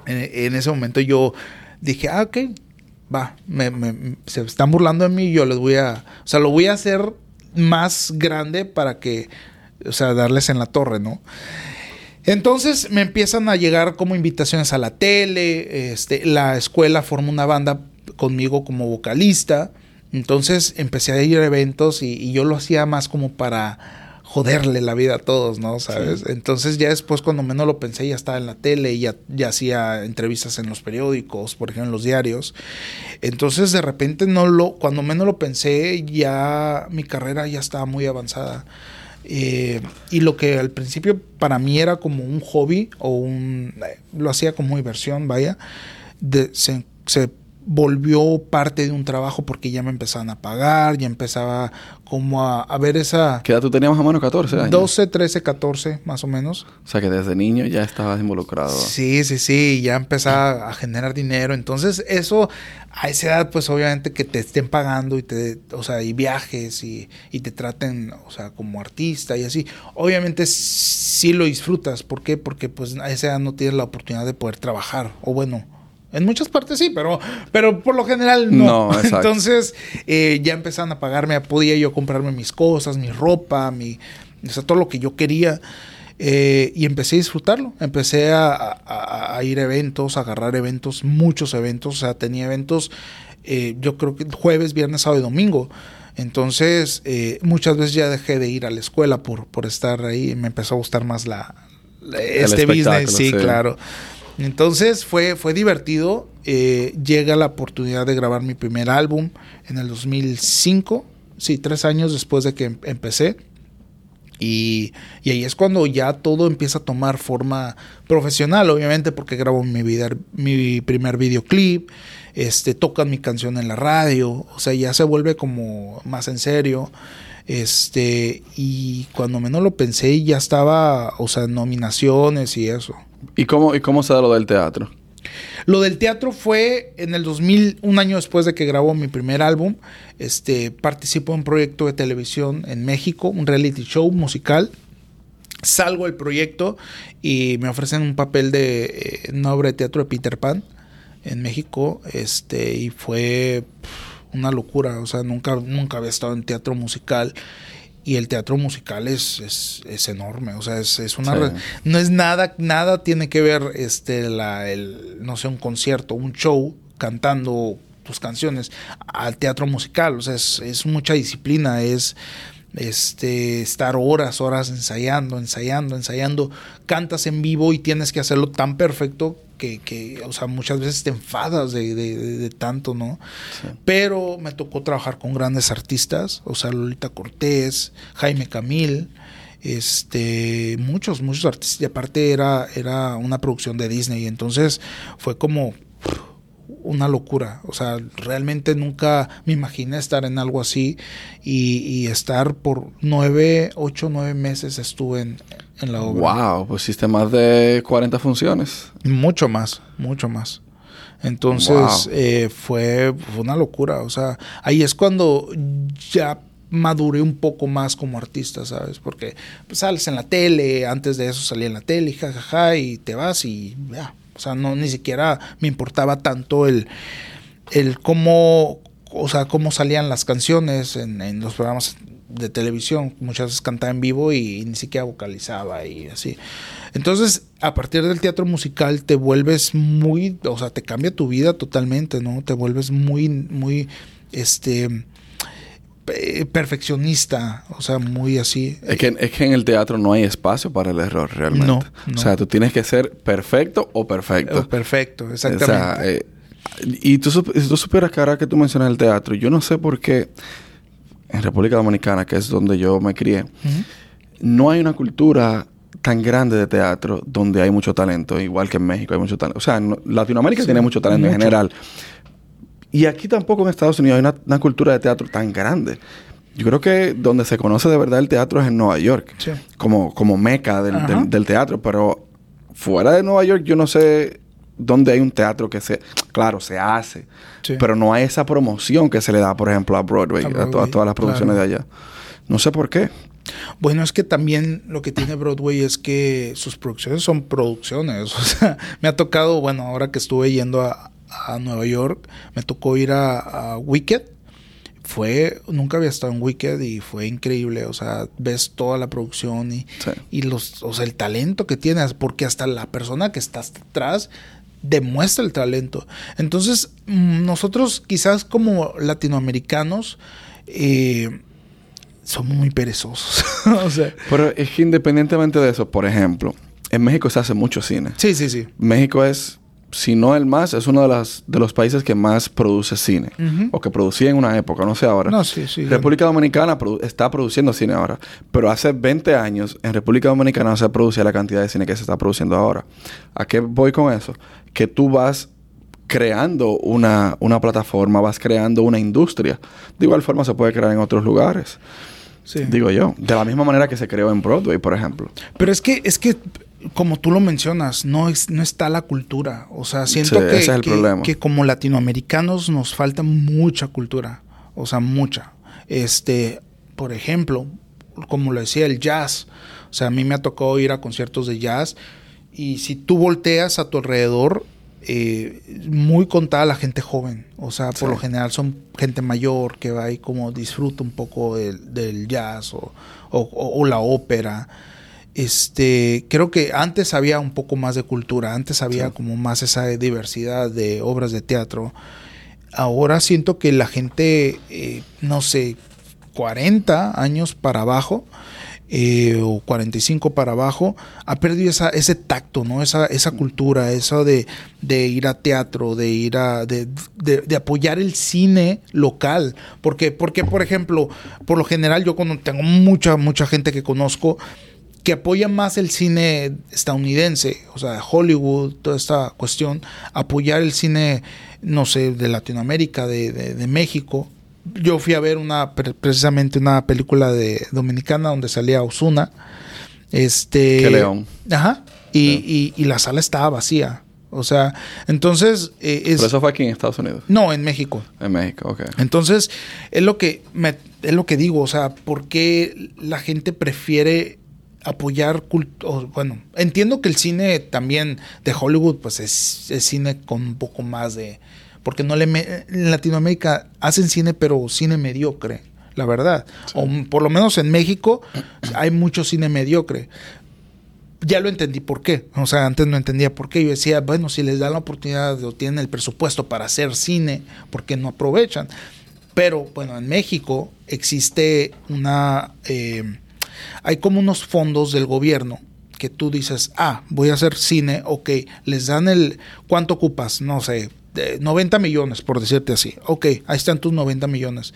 en, en ese momento yo dije, ah, ok, va, me, me- se están burlando de mí, yo les voy a, o sea, lo voy a hacer más grande para que, o sea, darles en la torre, ¿no? Entonces me empiezan a llegar como invitaciones a la tele, este, la escuela forma una banda conmigo como vocalista, entonces empecé a ir a eventos y, y yo lo hacía más como para joderle la vida a todos, ¿no? ¿Sabes? Sí. Entonces ya después cuando menos lo pensé ya estaba en la tele y ya, ya hacía entrevistas en los periódicos, por ejemplo en los diarios. Entonces de repente no lo, cuando menos lo pensé ya mi carrera ya estaba muy avanzada. Eh, y lo que al principio para mí era como un hobby o un... eh, lo hacía como diversión, vaya, de- se, se volvió parte de un trabajo porque ya me empezaban a pagar, ya empezaba como a, a ver esa... ¿Qué edad tú tenías más o menos? 14 años. 12, 13, 14 más o menos. O sea que desde niño ya estabas involucrado. Sí, sí, sí, ya empezaba a generar dinero. Entonces, eso a esa edad, pues obviamente que te estén pagando y te, o sea, y viajes y, y te traten, o sea, como artista y así. Obviamente sí lo disfrutas. ¿Por qué? Porque pues a esa edad no tienes la oportunidad de poder trabajar. O bueno, en muchas partes sí, pero, pero por lo general no. Entonces, eh, ya empezaban a pagarme, podía yo comprarme mis cosas, mi ropa, mi, o sea, todo lo que yo quería. Eh, y empecé a disfrutarlo. Empecé a, a- a ir a eventos, a agarrar eventos, muchos eventos. O sea, tenía eventos, eh, yo creo que jueves, viernes, sábado y domingo. Entonces, eh, muchas veces ya dejé de ir a la escuela por, por estar ahí. Me empezó a gustar más la, este business. Sí, sí. claro. Entonces fue, fue divertido. Eh, llega la oportunidad de grabar mi primer álbum en el 2005. Sí, tres años después de que em- empecé. Y, y ahí es cuando ya todo empieza a tomar forma profesional, obviamente, porque grabo mi, vida, mi primer videoclip, este, tocan mi canción en la radio, o sea, ya se vuelve como más en serio. Este, y cuando menos lo pensé, ya estaba, o sea, nominaciones y eso. ¿Y cómo, ¿Y cómo se da lo del teatro? Lo del teatro fue en el 2000, un año después de que grabó mi primer álbum. Este, participo en un proyecto de televisión en México, un reality show musical. Salgo del proyecto y me ofrecen un papel de eh, una obra de teatro de Peter Pan en México. Este, y fue una locura. O sea, nunca, nunca había estado en teatro musical. Y el teatro musical es, es, es enorme. O sea, es, es una Sí. no es nada, nada tiene que ver, este, la, el, no sé, un concierto, un show cantando tus canciones al teatro musical. O sea, es, es mucha disciplina, es este estar horas, horas ensayando, ensayando, ensayando. Cantas en vivo y tienes que hacerlo tan perfecto que, que o sea, muchas veces te enfadas de, de- de- de tanto, ¿no? Sí. Pero me tocó trabajar con grandes artistas, o sea, Lolita Cortés, Jaime Camil, este, muchos, muchos artistas. Y aparte era, era una producción de Disney, entonces fue como una locura. O sea, realmente nunca me imaginé estar en algo así y, y estar por nueve, ocho, nueve meses estuve en, en la obra. Wow, pues hiciste más de 40 funciones. Mucho más, mucho más. Entonces Wow. eh, fue, fue una locura. O sea, ahí es cuando ya maduré un poco más como artista, ¿sabes? Porque pues, sales en la tele, antes de eso salí en la tele, jajaja, y te vas y ya. O sea, no ni siquiera me importaba tanto el, el cómo, o sea, cómo salían las canciones en, en los programas de televisión. Muchas veces cantaba en vivo y, ni siquiera vocalizaba y así. Entonces, a partir del teatro musical te vuelves muy, o sea, te cambia tu vida totalmente, ¿no? Te vuelves muy, muy, este, perfeccionista, o sea, muy así. Es que, es que en el teatro no hay espacio para el error realmente. No, O sea, tú tienes que ser perfecto o perfecto. Perfecto, O sea, exactamente. eh, y tú, si tú supieras que ahora que tú mencionas el teatro, yo no sé por qué en República Dominicana, que es donde yo me crié, no hay una cultura tan grande de teatro donde hay mucho talento, igual que en México hay mucho talento. O sea, no- Latinoamérica Sí, tiene mucho talento en general. Y aquí tampoco en Estados Unidos hay una, una cultura de teatro tan grande. Yo creo que donde se conoce de verdad el teatro es en Nueva York, Sí. como, como meca del, del- del teatro, pero fuera de Nueva York yo no sé dónde hay un teatro que se, claro, se hace, Sí. pero no hay esa promoción que se le da, por ejemplo, a Broadway, A a, to- a Broadway, todas las producciones claro. de allá. No sé por qué. Bueno, es que también lo que tiene Broadway es que sus producciones son producciones. O sea, me ha tocado, bueno, ahora que estuve yendo a, a Nueva York, me tocó ir a, a Wicked. Fue, nunca había estado en Wicked y fue increíble. O sea, ves toda la producción y, Sí. y los, o sea, el talento que tienes, porque hasta la persona que está atrás demuestra el talento. Entonces, mm, nosotros quizás como latinoamericanos, eh, somos muy perezosos. o sea, Pero es que independientemente de eso, por ejemplo, en México se hace mucho cine. sí, sí, sí. México es si no el más, es uno de, las, de los países que más produce cine. O que producía en una época, no sé ahora. No, sí, sí. República Dominicana produ- está produciendo cine ahora. Pero hace 20 años en República Dominicana no se producía la cantidad de cine que se está produciendo ahora. ¿A qué voy con eso? Que tú vas creando una, una plataforma, vas creando una industria. De igual forma se puede crear en otros lugares. Sí. Digo yo. De la misma manera que se creó en Broadway, por ejemplo. Pero es que, es que, como tú lo mencionas, no, es, no está la cultura. O sea, siento Sí, que, es que- como latinoamericanos nos falta mucha cultura. O sea, mucha. Este, por ejemplo, como lo decía, el jazz. O sea, a mí me ha tocado ir a conciertos de jazz. Y si tú volteas a tu alrededor, eh, muy contada la gente joven. O sea, por Sí. lo general son gente mayor que va y como disfruta un poco del, del jazz o, o- o- o la ópera. Este, creo que antes había un poco más de cultura, antes había Sí. como más esa diversidad de obras de teatro. Ahora siento que la gente, eh, no sé, 40 años para abajo, eh, o 45 para abajo, ha perdido esa, ese tacto, ¿no? Esa, esa cultura, eso de, de ir a teatro, de ir a. De, de- de apoyar el cine local. Porque, porque, por ejemplo, por lo general, yo cuando tengo mucha, mucha gente que conozco que apoya más el cine estadounidense, o sea, Hollywood, toda esta cuestión, apoyar el cine, no sé, de Latinoamérica, de, de- de México. Yo fui a ver una, pre- precisamente una película de dominicana donde salía Osuna. Este. Qué león. Ajá. Y, y- y la sala estaba vacía. O sea, entonces eh, es. Pero eso fue aquí en Estados Unidos. No, en México. En México, ok. Entonces, es lo que me- es lo que digo, o sea, ¿por qué la gente prefiere apoyar cult- o, bueno, entiendo que el cine también de Hollywood pues es, es cine con un poco más de porque no le me- en Latinoamérica hacen cine pero cine mediocre, la verdad. O por lo menos en México hay mucho cine mediocre ya lo entendí por qué. O sea, antes no entendía por qué. Yo decía, bueno, si les dan la oportunidad o tienen el presupuesto para hacer cine, ¿por qué no aprovechan? Pero bueno, en México existe una... eh, hay como unos fondos del gobierno que tú dices, ah, voy a hacer cine, ok, les dan el... ¿Cuánto ocupas? No sé, de 90 millones, por decirte así. Ok, ahí están tus 90 millones.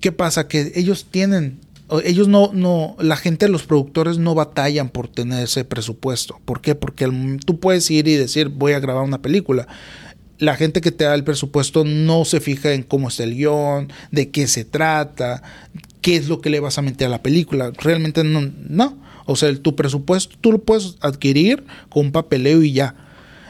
¿Qué pasa? Que ellos tienen, ellos no, no, la gente, los productores no batallan por tener ese presupuesto. ¿Por qué? Porque tú puedes ir y decir, voy a grabar una película. La gente que te da el presupuesto no se fija en cómo está el guion, de qué se trata, qué es lo que le vas a meter a la película. Realmente no, no. O sea, tu presupuesto tú lo puedes adquirir con un papeleo y ya.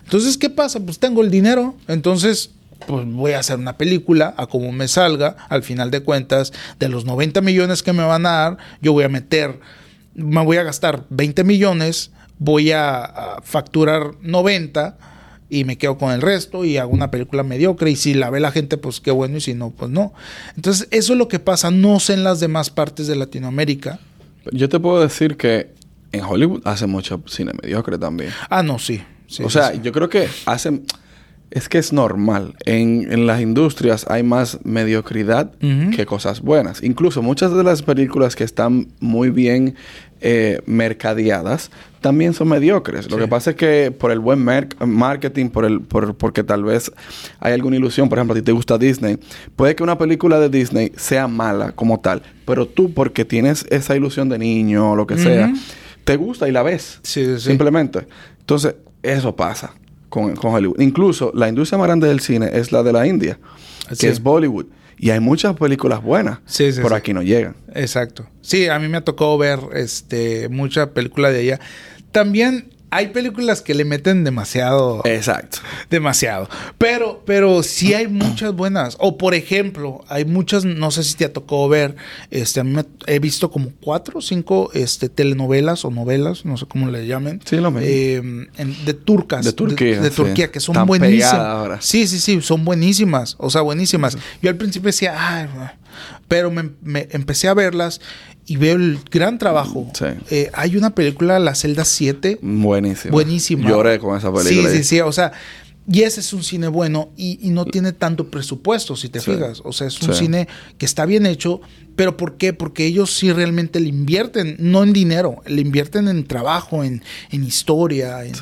Entonces, ¿qué pasa? Pues tengo el dinero, entonces pues voy a hacer una película a como me salga, al final de cuentas, de los 90 millones que me van a dar, yo voy a meter, me voy a gastar 20 millones, voy a, a facturar 90 y me quedo con el resto y hago una película mediocre y si la ve la gente, pues qué bueno y si no, pues no. Entonces, eso es lo que pasa, no sé en las demás partes de Latinoamérica. Yo te puedo decir que en Hollywood hace mucho cine mediocre también. Ah, no, sí. sí, o sea, sí. yo creo que hacen... Es que es normal. En, en las industrias hay más mediocridad que cosas buenas. Incluso muchas de las películas que están muy bien eh, mercadeadas también son mediocres. Lo que pasa es que por el buen marketing, por el, por, porque tal vez hay alguna ilusión, por ejemplo, a ti te gusta Disney, puede que una película de Disney sea mala como tal, pero tú porque tienes esa ilusión de niño o lo que sea, te gusta y la ves. Sí. Simplemente. Entonces, eso pasa con, con Hollywood. Incluso la industria más grande del cine es la de la India, que Sí. es Bollywood. Y hay muchas películas buenas, Sí, sí, pero sí. aquí no llegan. Exacto. Sí, a mí me tocado ver este mucha película de ella. También hay películas que le meten demasiado Exacto. demasiado. Pero pero sí hay muchas buenas. O por ejemplo, hay muchas no sé si te ha tocado ver, este a mí me- he visto como cuatro o cinco este telenovelas o novelas, no sé cómo le llamen. Sí, lo mismo. eh, en- de turcas. De Turquía, De. Turquía, que son Tan buenísimas. ahora. Sí, sí, sí, son buenísimas. O sea, buenísimas. Yo al principio decía, ay, güey". pero me, me empecé a verlas y veo el gran trabajo. Sí. Eh, hay una película, La Celda 7, Buenísimo. buenísima. Lloré con esa película. Sí, sí, sí. O sea, y ese es un cine bueno y, y no tiene tanto presupuesto, si te Sí. fijas. O sea, es un Sí. cine que está bien hecho. ¿Pero por qué? Porque ellos sí realmente le invierten, no en dinero, le invierten en trabajo, en, en historia. en-.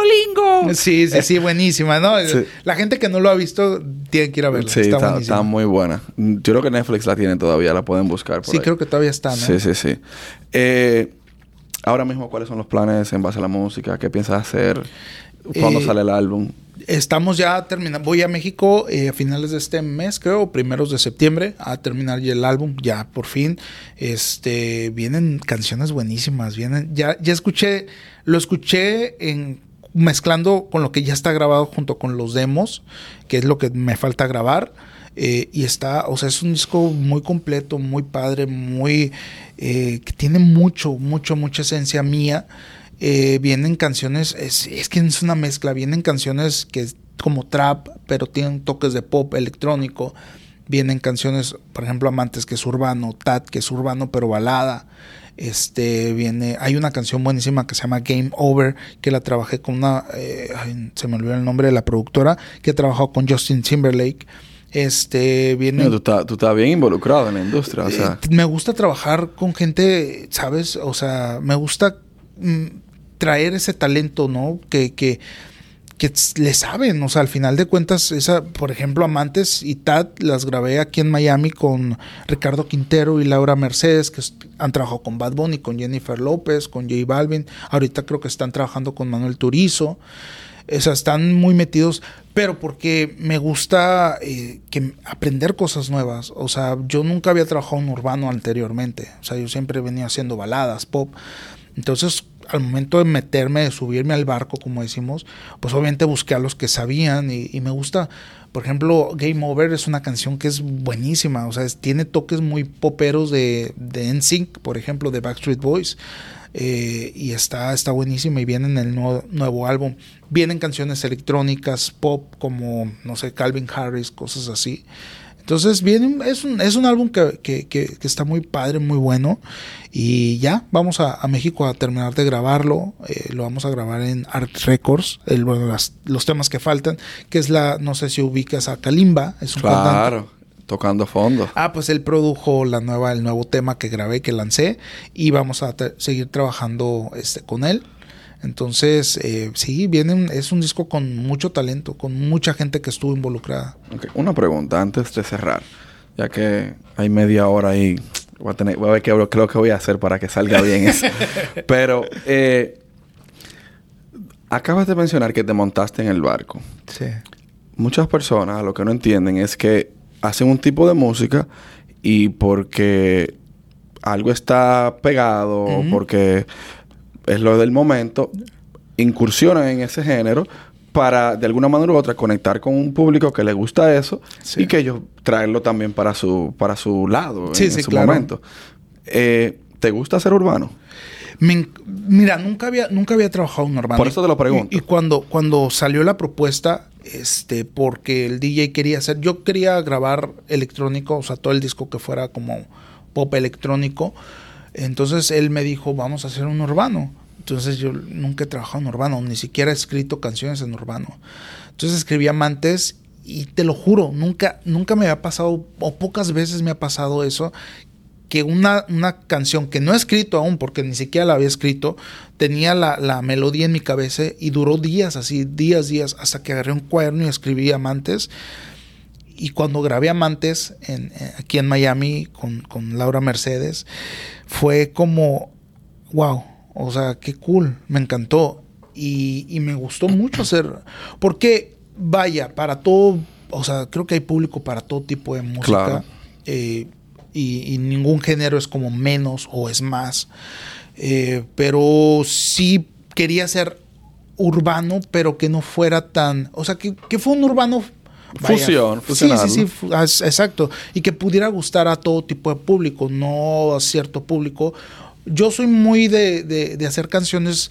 ¡Lingo, lingo! Sí, sí, sí, buenísima, ¿no? Sí. La gente que no lo ha visto tiene que ir a verla. Sí, está, está, buenísima. está muy buena. Yo creo que Netflix la tiene todavía, la pueden buscar por Sí, ahí. creo que todavía está, ¿no? Sí, sí, sí. Eh, ahora mismo, ¿cuáles son los planes en base a la música? ¿Qué piensas hacer? ¿Cuándo Eh, sale el álbum? Estamos ya terminando. Voy a México eh, a finales de este mes, creo, primeros de septiembre, a terminar ya el álbum, ya por fin. Este, vienen canciones buenísimas, vienen, ya, ya escuché, lo escuché en mezclando con lo que ya está grabado junto con los demos, que es lo que me falta grabar. eh, y está, o sea, es un disco muy completo, muy padre, muy eh, que tiene mucho, mucho, mucha esencia mía. Eh, vienen canciones, es, es que es una mezcla, vienen canciones que es como trap, pero tienen toques de pop electrónico. Vienen canciones, por ejemplo, Amantes, que es urbano, Tat, que es urbano, pero balada. Este viene, hay una canción buenísima que se llama Game Over, que la trabajé con una, eh, ay, se me olvidó el nombre de la productora, que ha trabajado con Justin Timberlake. Este viene. Mira, tú, estás, tú estás bien involucrado en la industria, o sea... Eh, me gusta trabajar con gente, ¿sabes? O sea, me gusta mm, traer ese talento, ¿no? Que, que, que le saben, o sea, al final de cuentas, esa, por ejemplo, Amantes y Tad las grabé aquí en Miami con Ricardo Quintero y Laura Mercedes, que han trabajado con Bad Bunny, con Jennifer López, con J Balvin. Ahorita creo que están trabajando con Manuel Turizo. O sea, están muy metidos, pero porque me gusta eh, que aprender cosas nuevas. O sea, yo nunca había trabajado en urbano anteriormente. O sea, yo siempre venía haciendo baladas, pop. Entonces, al momento de meterme, de subirme al barco, como decimos, pues obviamente busqué a los que sabían y, y me gusta. Por ejemplo, Game Over es una canción que es buenísima. O sea, es- tiene toques muy poperos de, de NSYNC, por ejemplo, de Backstreet Boys. Eh, y está, está buenísima y viene en el nuevo, nuevo álbum. Vienen canciones electrónicas, pop, como, no sé, Calvin Harris, cosas así. Entonces, viene, es, un, es un álbum que, que, que, que está muy padre, muy bueno. Y ya, vamos a, a México a terminar de grabarlo. Eh, lo vamos a grabar en Art Records, el, bueno, las- los temas que faltan, que es la, no sé si ubicas a Kalimba, es un cantante. Claro, tocando fondo. Ah, pues él produjo la nueva, el nuevo tema que grabé, que lancé, y vamos a seguir trabajando este, con él. Entonces, eh, sí, viene un- es un disco con mucho talento, con mucha gente que estuvo involucrada. Una pregunta antes de cerrar, ya que hay media hora ahí. Voy a, tener, voy a ver qué creo que voy a hacer para que salga bien eso. Pero eh, acabas de mencionar que te montaste en el barco. Sí. Muchas personas lo que no entienden es que hacen un tipo de música y porque algo está pegado Ujú. porque es lo del momento, incursionan en ese género para de alguna manera u otra conectar con un público que le gusta eso Sí. y que ellos traerlo también para su para su lado Sí, en, sí, su claro. momento. Eh, ¿Te gusta ser urbano? Me mira, nunca había, nunca había trabajado en urbano. Por eso te lo pregunto. Y, y cuando, cuando salió la propuesta, este, porque el DJ quería hacer, yo quería grabar electrónico, o sea, todo el disco que fuera como pop electrónico. Entonces él me dijo, vamos a hacer un urbano. Entonces yo nunca he trabajado en urbano, ni siquiera he escrito canciones en urbano. Entonces escribí Amantes y te lo juro, nunca, nunca me había pasado, o pocas veces me ha pasado eso, que una, una canción que no he escrito aún, porque ni siquiera la había escrito, tenía la, la melodía en mi cabeza y duró días, así, días, días, hasta que agarré un cuaderno y escribí Amantes. Y cuando grabé Amantes en, eh, aquí en Miami con, con Laura Mercedes, fue como, wow, o sea, qué cool, me encantó. Y, y me gustó mucho hacer, porque vaya, para todo, o sea, creo que hay público para todo tipo de música. Claro. eh, y, y ningún género es como menos o es más. Eh, pero sí quería ser urbano, pero que no fuera tan. O sea, que, que fue un urbano. Fusión, sí, sí, sí, exacto. Y que pudiera gustar a todo tipo de público, no a cierto público. Yo soy muy de, de- de hacer canciones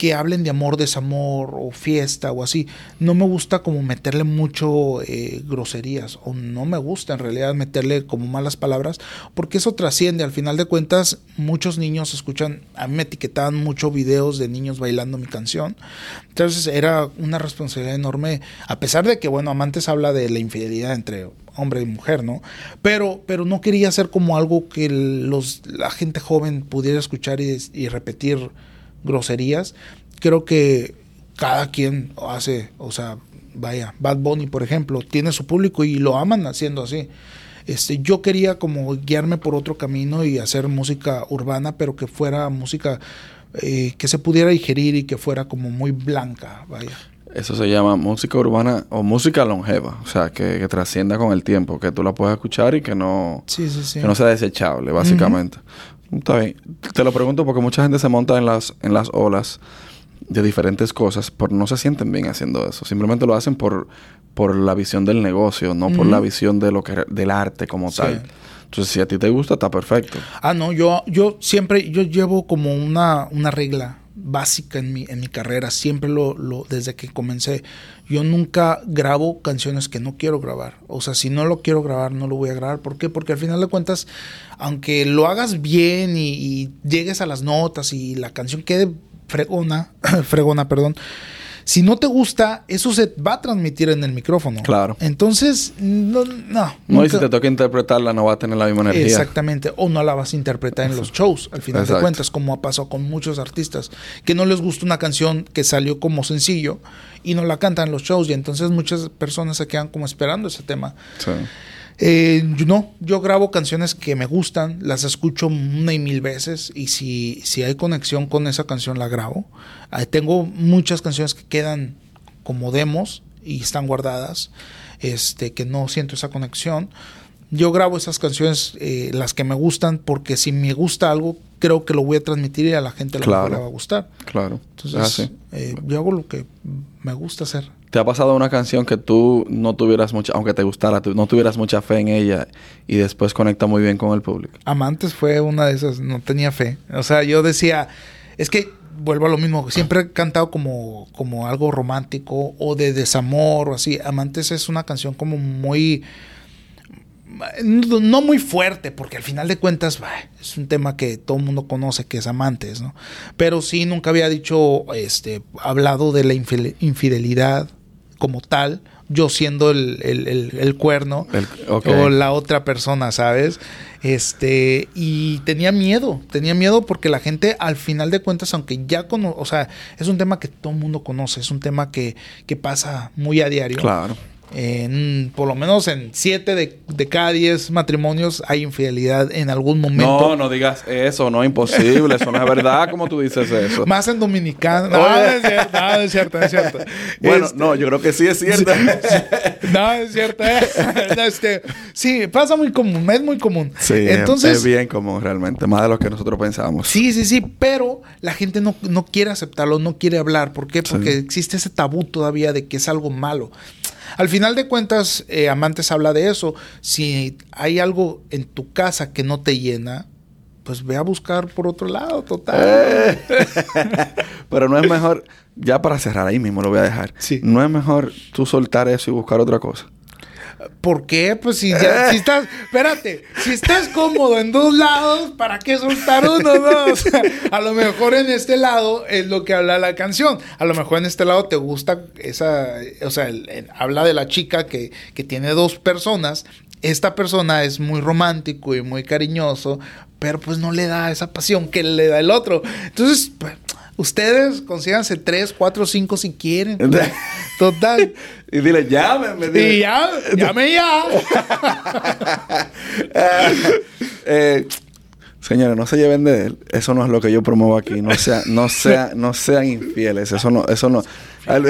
que hablen de amor, desamor o fiesta o así. No me gusta como meterle mucho eh, groserías o no me gusta en realidad meterle como malas palabras porque eso trasciende. Al final de cuentas muchos niños escuchan, a mí me etiquetaban mucho videos de niños bailando mi canción. Entonces era una responsabilidad enorme, a pesar de que, bueno, Amantes habla de la infidelidad entre hombre y mujer, ¿no? Pero, pero no quería hacer como algo que los, la gente joven pudiera escuchar y, y repetir groserías. creo que cada quien hace, o sea, vaya, Bad Bunny, por ejemplo, tiene su público y lo aman haciendo así. Este, yo quería como guiarme por otro camino y hacer música urbana, pero que fuera música eh, que se pudiera digerir y que fuera como muy blanca, vaya. Eso se llama música urbana o música longeva, o sea, que, que trascienda con el tiempo, que tú la puedas escuchar y que no, Sí, sí, sí. que no sea desechable, básicamente. Está bien. Te lo pregunto porque mucha gente se monta en las, en las olas de diferentes cosas, pero no se sienten bien haciendo eso. Simplemente lo hacen por, por la visión del negocio, no por la visión de lo que del arte como Sí. tal. Entonces, si a ti te gusta, está perfecto. Ah, no, yo, yo siempre, yo llevo como una, una regla básica en mi, en mi carrera, siempre lo, lo, desde que comencé. Yo nunca grabo canciones que no quiero grabar. O sea, si no lo quiero grabar, no lo voy a grabar. ¿Por qué? Porque al final de cuentas, aunque lo hagas bien y, y llegues a las notas y la canción quede fregona, fregona, perdón. Si no te gusta, eso se va a transmitir en el micrófono. Claro. Entonces, no, no. No, y si te toca interpretarla, no va a tener la misma energía. Exactamente, o no la vas a interpretar en los shows, al final Exacto. de cuentas, como ha pasado con muchos artistas, que no les gusta una canción que salió como sencillo y no la cantan en los shows, y entonces muchas personas se quedan como esperando ese tema. Sí. Eh, no, yo grabo canciones que me gustan, las escucho una y mil veces, y si, si hay conexión con esa canción, la grabo. Ah, tengo muchas canciones que quedan como demos y están guardadas, este, que no siento esa conexión. Yo grabo esas canciones, eh, las que me gustan, porque si me gusta algo, creo que lo voy a transmitir y a la gente Claro. le va a gustar. Claro. Entonces, Es así. eh, yo hago lo que me gusta hacer. ¿Te ha pasado una canción que tú no tuvieras mucha, aunque te gustara, no tuvieras mucha fe en ella y después conecta muy bien con el público? Amantes fue una de esas, no tenía fe. O sea, yo decía, es que vuelvo a lo mismo, siempre he cantado como, como algo romántico o de desamor o así. Amantes es una canción como muy, no muy fuerte, porque al final de cuentas es un tema que todo el mundo conoce, que es amantes, ¿no? Pero sí, nunca había dicho, este, hablado de la infidelidad como tal, yo siendo el, el- el- el cuerno o la otra persona, ¿sabes? Este, y tenía miedo, tenía miedo porque la gente al final de cuentas, aunque ya conoce, o sea, es un tema que todo el mundo conoce, es un tema que, que pasa muy a diario. Claro. En, por lo menos en siete de, de cada diez matrimonios hay infidelidad en algún momento. No, no digas eso, no es imposible, eso no es verdad como tú dices eso. Más en dominicano. No, no es cierto, no, es cierto, no es cierto. Bueno, Este, no, yo creo que sí es cierto. No, es cierto. eh. Este, sí, pasa muy común, es muy común. Sí, es- Entonces, es bien común realmente, más de lo que nosotros pensamos. Sí, sí, sí, pero la gente no, no quiere aceptarlo, no quiere hablar. ¿Por qué? Sí. Porque existe ese tabú todavía de que es algo malo. Al final de cuentas, eh, Amantes habla de eso. Si hay algo en tu casa que no te llena, pues ve a buscar por otro lado, total. Eh. Pero no es mejor, ya para cerrar ahí mismo lo voy a dejar. Sí. No es mejor tú soltar eso y buscar otra cosa. ¿Por qué? Pues si, ya- si estás, espérate, si estás cómodo en dos lados, ¿para qué soltar uno? No? O sea, a lo mejor en este lado es lo que habla la canción. A lo mejor en este lado te gusta esa, o sea, el- el- habla de la chica que, que tiene dos personas. Esta persona es muy romántico y muy cariñoso, pero pues no le da esa pasión que le da el otro. Entonces, pues, ustedes consíganse tres, cuatro, cinco si quieren. Total. Y dile, llámeme. dile. Y ya, llame ya. Eh, señores, no se lleven de él. Eso no es lo que yo promuevo aquí. No, sea, no, sea, no sean infieles. Eso no, eso no. Al,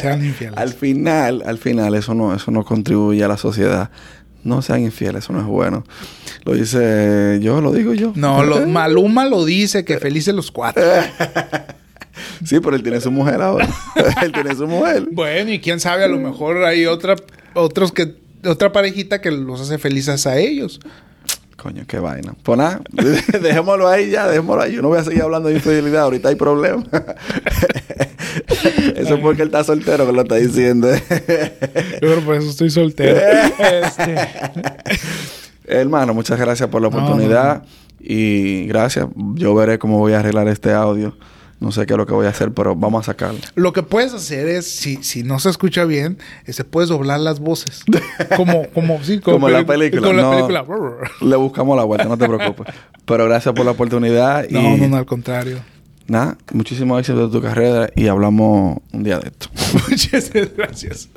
Sean infieles. al final, al final, eso no, eso no contribuye a la sociedad. No sean infieles, eso no es bueno. Lo dice yo, lo digo yo. No, lo, Maluma lo dice, que felices los cuatro. Sí, pero él tiene su mujer ahora. él tiene su mujer. Bueno, y quién sabe, a lo mejor hay otra, otros que, otra parejita que los hace felices a ellos. Coño, qué vaina. Pues nada, dejémoslo ahí ya, dejémoslo ahí. Yo no voy a seguir hablando de infidelidad, ahorita hay problemas. Eso es porque él está soltero que lo está diciendo. Yo creo por eso estoy soltero. Este, Hermano, muchas gracias por la No, oportunidad y gracias. Yo veré cómo voy a arreglar este audio. No sé qué es lo que voy a hacer, pero vamos a sacarlo. Lo que puedes hacer es, si, si no se escucha bien, este, puedes doblar las voces. Como, como, sí, Como en la película, Como no. la película. Le buscamos la vuelta, no te preocupes. Pero gracias por la oportunidad y No, no, no, al contrario. Nada, muchísimo éxito de tu carrera y hablamos un día de esto. Muchas gracias.